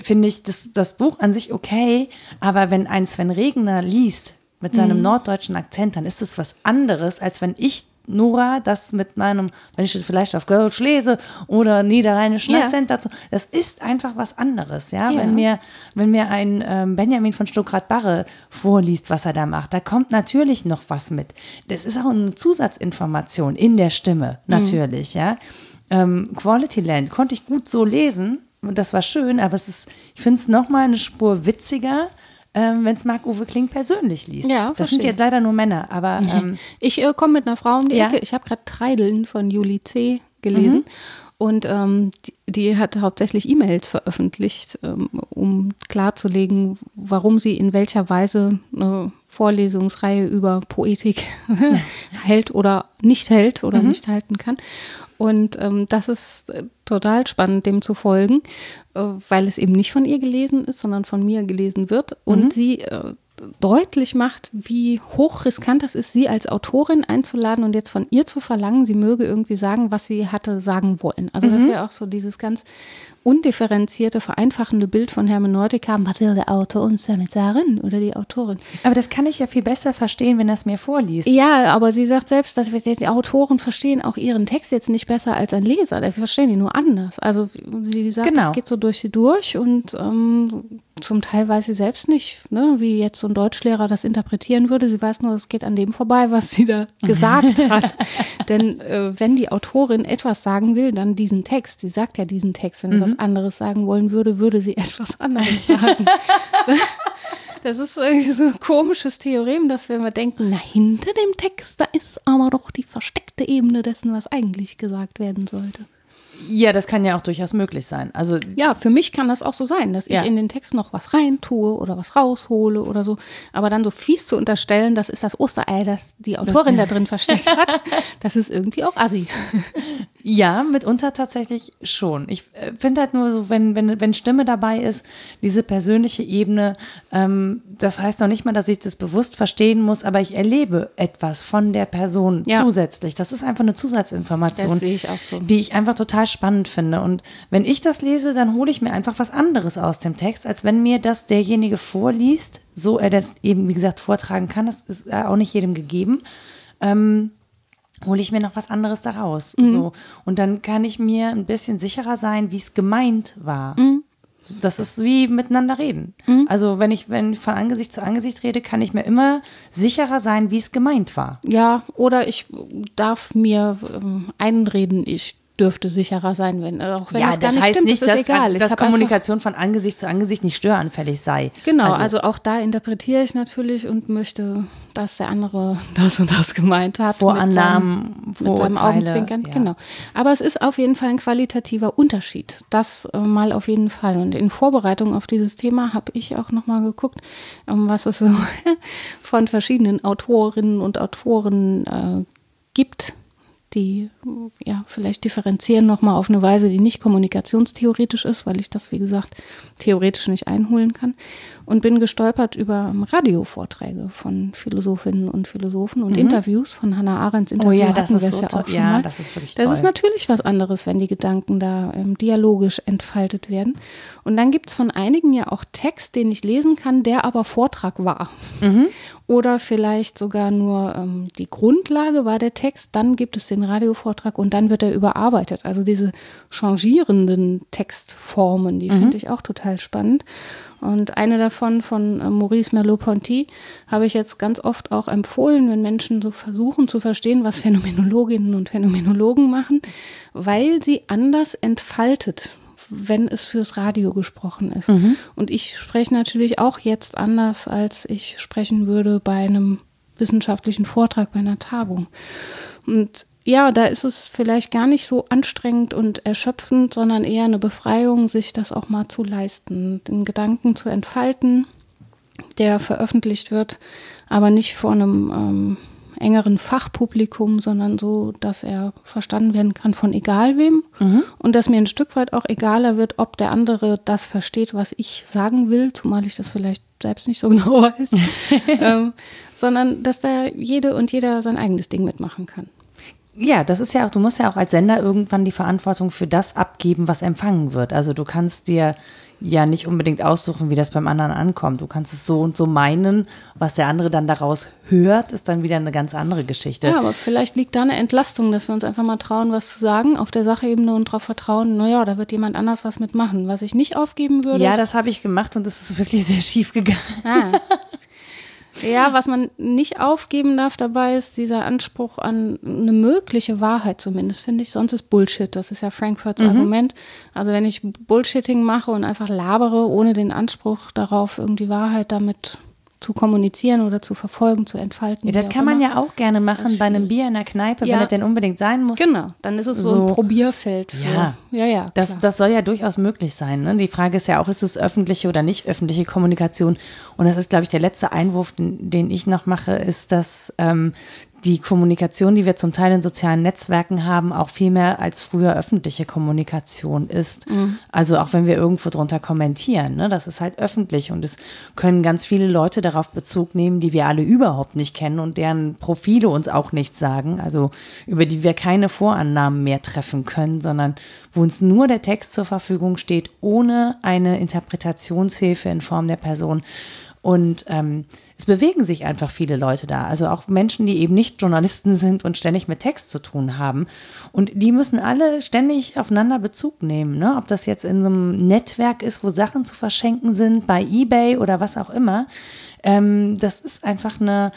finde ich, das, das Buch an sich okay, aber wenn ein Sven Regner liest mit seinem mhm. norddeutschen Akzent, dann ist das was anderes, als wenn ich Nora das mit meinem, wenn ich das vielleicht auf Kölsch lese oder niederrheinischen ja. Akzent dazu, das ist einfach was anderes, ja. ja. Wenn mir, wenn mir ein ähm, Benjamin von Stuckrad-Barre vorliest, was er da macht, da kommt natürlich noch was mit. Das ist auch eine Zusatzinformation in der Stimme, mhm. natürlich, mhm. ja. Ähm, Quality Land konnte ich gut so lesen und das war schön, aber es ist, ich finde es nochmal eine Spur witziger, ähm, wenn es Marc-Uwe Kling persönlich liest. Ja, das sind jetzt leider nur Männer, aber. Ähm, ich äh, komme mit einer Frau um die ja? Ecke. Ich habe gerade Treideln von Juli C. gelesen. Mhm. Und ähm, die, die, hat hauptsächlich E-Mails veröffentlicht, ähm, um klarzulegen, warum sie in welcher Weise eine Vorlesungsreihe über Poetik hält oder nicht hält oder mhm. nicht halten kann. Und ähm, das ist äh, total spannend, dem zu folgen, äh, weil es eben nicht von ihr gelesen ist, sondern von mir gelesen wird. Und mhm. sie äh, deutlich macht, wie hochriskant das ist, sie als Autorin einzuladen und jetzt von ihr zu verlangen, sie möge irgendwie sagen, was sie hatte sagen wollen. Also mhm. das wäre auch so dieses ganz undifferenzierte, vereinfachende Bild von Hermeneutika, was will der Autor uns damit sagen oder die Autorin. Aber das kann ich ja viel besser verstehen, wenn er es mir vorliest. Ja, aber sie sagt selbst, dass die Autoren verstehen auch ihren Text jetzt nicht besser als ein Leser, die verstehen ihn nur anders. Also sie sagt, genau. es geht so durch sie durch und ähm, zum Teil weiß sie selbst nicht, ne, wie jetzt so ein Deutschlehrer das interpretieren würde. Sie weiß nur, es geht an dem vorbei, was sie da gesagt hat. Denn äh, wenn die Autorin etwas sagen will, dann diesen Text. Sie sagt ja diesen Text. Wenn sie mhm. was anderes sagen wollen würde, würde sie etwas anderes sagen. Das ist irgendwie so ein komisches Theorem, dass wir immer denken, na, hinter dem Text, da ist aber doch die versteckte Ebene dessen, was eigentlich gesagt werden sollte. Ja, das kann ja auch durchaus möglich sein. Also ja, für mich kann das auch so sein, dass ja. ich in den Text noch was rein tue oder was raushole oder so. Aber dann so fies zu unterstellen, das ist das Osterei, das die Autorin das da drin versteckt hat, das ist irgendwie auch assi. Ja, mitunter tatsächlich schon. Ich äh, finde halt nur so, wenn, wenn, wenn Stimme dabei ist, diese persönliche Ebene, ähm, das heißt noch nicht mal, dass ich das bewusst verstehen muss, aber ich erlebe etwas von der Person ja. zusätzlich. Das ist einfach eine Zusatzinformation, ich so. die ich einfach total spannend finde. Und wenn ich das lese, dann hole ich mir einfach was anderes aus dem Text, als wenn mir das derjenige vorliest, so er das eben, wie gesagt, vortragen kann. Das ist auch nicht jedem gegeben. Ähm, hole ich mir noch was anderes daraus. Mhm. So. Und dann kann ich mir ein bisschen sicherer sein, wie es gemeint war. Mhm. Das ist wie miteinander reden. Mhm. Also wenn ich, wenn ich von Angesicht zu Angesicht rede, kann ich mir immer sicherer sein, wie es gemeint war. Ja, oder ich darf mir ähm, einreden, ich dürfte sicherer sein, wenn auch wenn ja, das gar das nicht heißt stimmt, nicht, das dass, egal. dass Kommunikation von Angesicht zu Angesicht nicht störanfällig sei. Genau, also, also, auch da interpretiere ich natürlich und möchte, dass der andere das und das gemeint hat. Vorannahmen, mit seinem, mit seinem Augenzwinkern, ja. genau. Aber es ist auf jeden Fall ein qualitativer Unterschied. Das äh, mal auf jeden Fall. Und in Vorbereitung auf dieses Thema habe ich auch nochmal geguckt, um, was es so von verschiedenen Autorinnen und Autoren äh, gibt die ja vielleicht differenzieren nochmal auf eine Weise, die nicht kommunikationstheoretisch ist, weil ich das, wie gesagt, theoretisch nicht einholen kann. Und bin gestolpert über Radiovorträge von Philosophinnen und Philosophen und mhm. Interviews von Hannah Arendts Interview. Oh ja, das ist so ja auch schon ja, mal. Das ist wirklich toll. Das ist natürlich was anderes, wenn die Gedanken da ähm, dialogisch entfaltet werden. Und dann gibt es von einigen ja auch Text, den ich lesen kann, der aber Vortrag war. Mhm. Oder vielleicht sogar nur ähm, die Grundlage war der Text, dann gibt es den Radiovortrag und dann wird er überarbeitet. Also diese changierenden Textformen, die mhm. finde ich auch total spannend. Und eine davon von äh, Maurice Merleau-Ponty habe ich jetzt ganz oft auch empfohlen, wenn Menschen so versuchen zu verstehen, was Phänomenologinnen und Phänomenologen machen, weil sie anders entfaltet wenn es fürs Radio gesprochen ist. Mhm. Und ich spreche natürlich auch jetzt anders, als ich sprechen würde bei einem wissenschaftlichen Vortrag, bei einer Tagung. Und ja, da ist es vielleicht gar nicht so anstrengend und erschöpfend, sondern eher eine Befreiung, sich das auch mal zu leisten, den Gedanken zu entfalten, der veröffentlicht wird, aber nicht vor einem ähm, engeren Fachpublikum, sondern so, dass er verstanden werden kann von egal wem mhm. und dass mir ein Stück weit auch egaler wird, ob der andere das versteht, was ich sagen will, zumal ich das vielleicht selbst nicht so genau weiß, ähm, sondern dass da jede und jeder sein eigenes Ding mitmachen kann. Ja, das ist ja auch, du musst ja auch als Sender irgendwann die Verantwortung für das abgeben, was empfangen wird. Also du kannst dir ja nicht unbedingt aussuchen, wie das beim anderen ankommt. Du kannst es so und so meinen, was der andere dann daraus hört, ist dann wieder eine ganz andere Geschichte. Ja, aber vielleicht liegt da eine Entlastung, dass wir uns einfach mal trauen, was zu sagen auf der Sachebene und darauf vertrauen, naja, da wird jemand anders was mitmachen. Was ich nicht aufgeben würde. Ja, das habe ich gemacht und es ist wirklich sehr schief gegangen. Ah. Ja, was man nicht aufgeben darf dabei, ist dieser Anspruch an eine mögliche Wahrheit zumindest, finde ich. Sonst ist Bullshit. Das ist ja Frankfurts mhm. Argument. Also wenn ich Bullshitting mache und einfach labere, ohne den Anspruch darauf, irgendwie Wahrheit damit zu kommunizieren oder zu verfolgen, zu entfalten. Ja, das kann man ja auch gerne machen bei einem Bier in der Kneipe, ja. wenn es denn unbedingt sein muss. Genau, dann ist es so, so ein Probierfeld. Für, ja, ja, ja das, das soll ja durchaus möglich sein. Ne? Die Frage ist ja auch, ist es öffentliche oder nicht öffentliche Kommunikation? Und das ist, glaube ich, der letzte Einwurf, den, den ich noch mache, ist, dass ähm, die Kommunikation, die wir zum Teil in sozialen Netzwerken haben, auch viel mehr als früher öffentliche Kommunikation ist. Mhm. Also auch wenn wir irgendwo drunter kommentieren, ne, das ist halt öffentlich und es können ganz viele Leute darauf Bezug nehmen, die wir alle überhaupt nicht kennen und deren Profile uns auch nichts sagen, also über die wir keine Vorannahmen mehr treffen können, sondern wo uns nur der Text zur Verfügung steht, ohne eine Interpretationshilfe in Form der Person. Und ähm, es bewegen sich einfach viele Leute da. Also auch Menschen, die eben nicht Journalisten sind und ständig mit Text zu tun haben. Und die müssen alle ständig aufeinander Bezug nehmen. Ne? Ob das jetzt in so einem Netzwerk ist, wo Sachen zu verschenken sind, bei eBay oder was auch immer. Ähm, das ist einfach eine,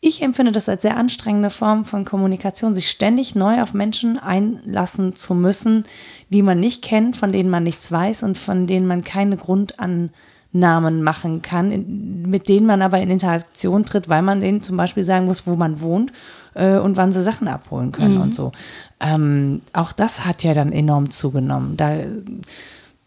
ich empfinde das als sehr anstrengende Form von Kommunikation, sich ständig neu auf Menschen einlassen zu müssen, die man nicht kennt, von denen man nichts weiß und von denen man keine Grund an Namen machen kann, mit denen man aber in Interaktion tritt, weil man denen zum Beispiel sagen muss, wo man wohnt äh, und wann sie Sachen abholen können mhm. und so. Ähm, auch das hat ja dann enorm zugenommen. Da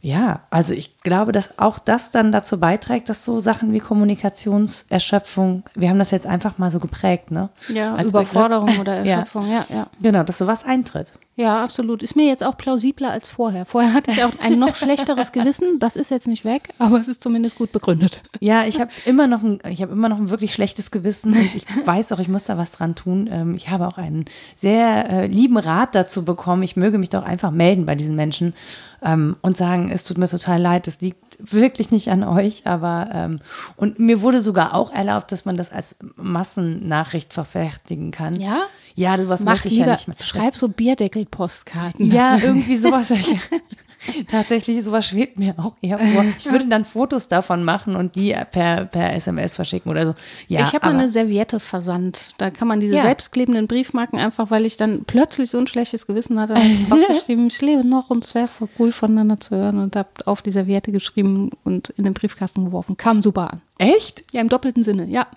ja, also ich glaube, dass auch das dann dazu beiträgt, dass so Sachen wie Kommunikationserschöpfung, wir haben das jetzt einfach mal so geprägt, ne? Ja, Als Überforderung Begriff. oder Erschöpfung, ja. ja, ja. Genau, dass sowas eintritt. Ja, absolut. Ist mir jetzt auch plausibler als vorher. Vorher hatte ich auch ein noch schlechteres Gewissen. Das ist jetzt nicht weg, aber es ist zumindest gut begründet. Ja, ich habe immer noch ein, immer noch ein wirklich schlechtes Gewissen ich weiß auch, ich muss da was dran tun. Ähm, ich habe auch einen sehr äh, lieben Rat dazu bekommen. Ich möge mich doch einfach melden bei diesen Menschen ähm, und sagen, es tut mir total leid, es liegt wirklich nicht an euch, aber ähm, und mir wurde sogar auch erlaubt, dass man das als Massennachricht verfertigen kann. Ja? Ja, du was Mach möchte ich lieber, ja nicht mehr. Schreib so Bierdeckel-Postkarten. Ja, irgendwie sowas. Tatsächlich, sowas schwebt mir auch eher vor. Ich würde dann Fotos davon machen und die per, per SMS verschicken oder so. Ja, ich habe mal eine Serviette versandt. Da kann man diese ja. selbstklebenden Briefmarken einfach, weil ich dann plötzlich so ein schlechtes Gewissen hatte, habe ich draufgeschrieben, ich lebe noch und es wäre voll cool voneinander zu hören und habe auf die Serviette geschrieben und in den Briefkasten geworfen. Kam super an. Echt? Ja, im doppelten Sinne, ja.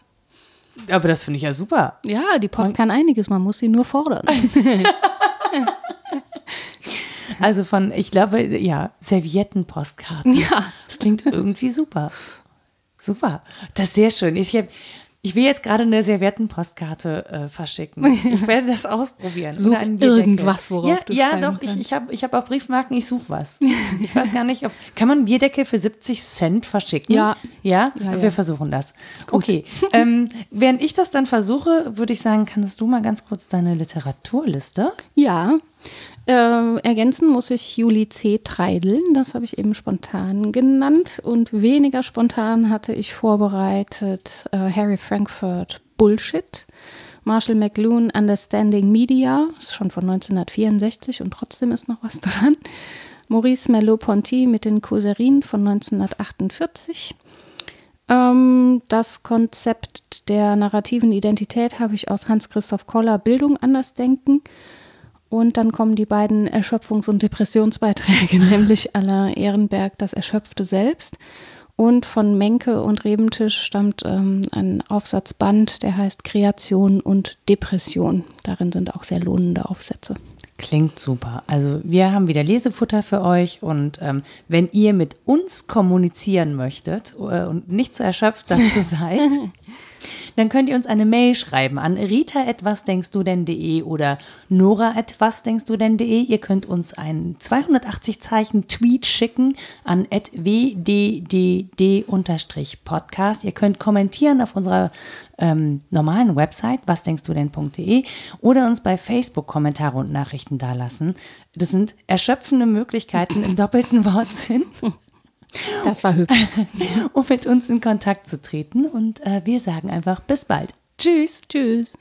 Aber das finde ich ja super. Ja, die Post man kann einiges, man muss sie nur fordern. also von, ich glaube, ja, Serviettenpostkarten. Ja. Das klingt irgendwie super. Super. Das ist sehr schön. Ich habe ich will jetzt gerade eine Serviettenpostkarte äh, verschicken. Ich werde das ausprobieren. Such irgendwas, worauf ja, du Ja, doch, ich, ich habe ich hab auch Briefmarken, ich suche was. Ich weiß gar nicht, ob, kann man Bierdeckel für 70 Cent verschicken? Ja. Ja? ja Wir ja. versuchen das. Gut. Okay. ähm, während ich das dann versuche, würde ich sagen, kannst du mal ganz kurz deine Literaturliste? Ja. Äh, ergänzen muss ich Juli C. Treideln, das habe ich eben spontan genannt. Und weniger spontan hatte ich vorbereitet äh, Harry Frankfurt Bullshit, Marshall McLuhan Understanding Media, ist schon von 1964 und trotzdem ist noch was dran. Maurice Merleau-Ponty mit den Causerien von 1948. Ähm, das Konzept der narrativen Identität habe ich aus Hans-Christoph Koller Bildung anders denken und dann kommen die beiden Erschöpfungs- und Depressionsbeiträge, nämlich Alain Ehrenberg, das Erschöpfte Selbst Und von Menke und Rebentisch stammt ähm, ein Aufsatzband, der heißt Kreation und Depression. Darin sind auch sehr lohnende Aufsätze. Klingt super. Also wir haben wieder Lesefutter für euch und ähm, wenn ihr mit uns kommunizieren möchtet äh, und nicht zu erschöpft dazu seid, dann könnt ihr uns eine Mail schreiben an rita.wasdenkstudenn.de oder nora.wasdenkstudenn.de. Ihr könnt uns einen 280 Zeichen Tweet schicken an wddd-podcast. Ihr könnt kommentieren auf unserer ähm, normalen Website, wasdenkstudenn.de oder uns bei Facebook Kommentare und Nachrichten dalassen. Das sind erschöpfende Möglichkeiten im doppelten Wortsinn. Das war hübsch. um mit uns in Kontakt zu treten. Und äh, wir sagen einfach bis bald. Tschüss. Tschüss.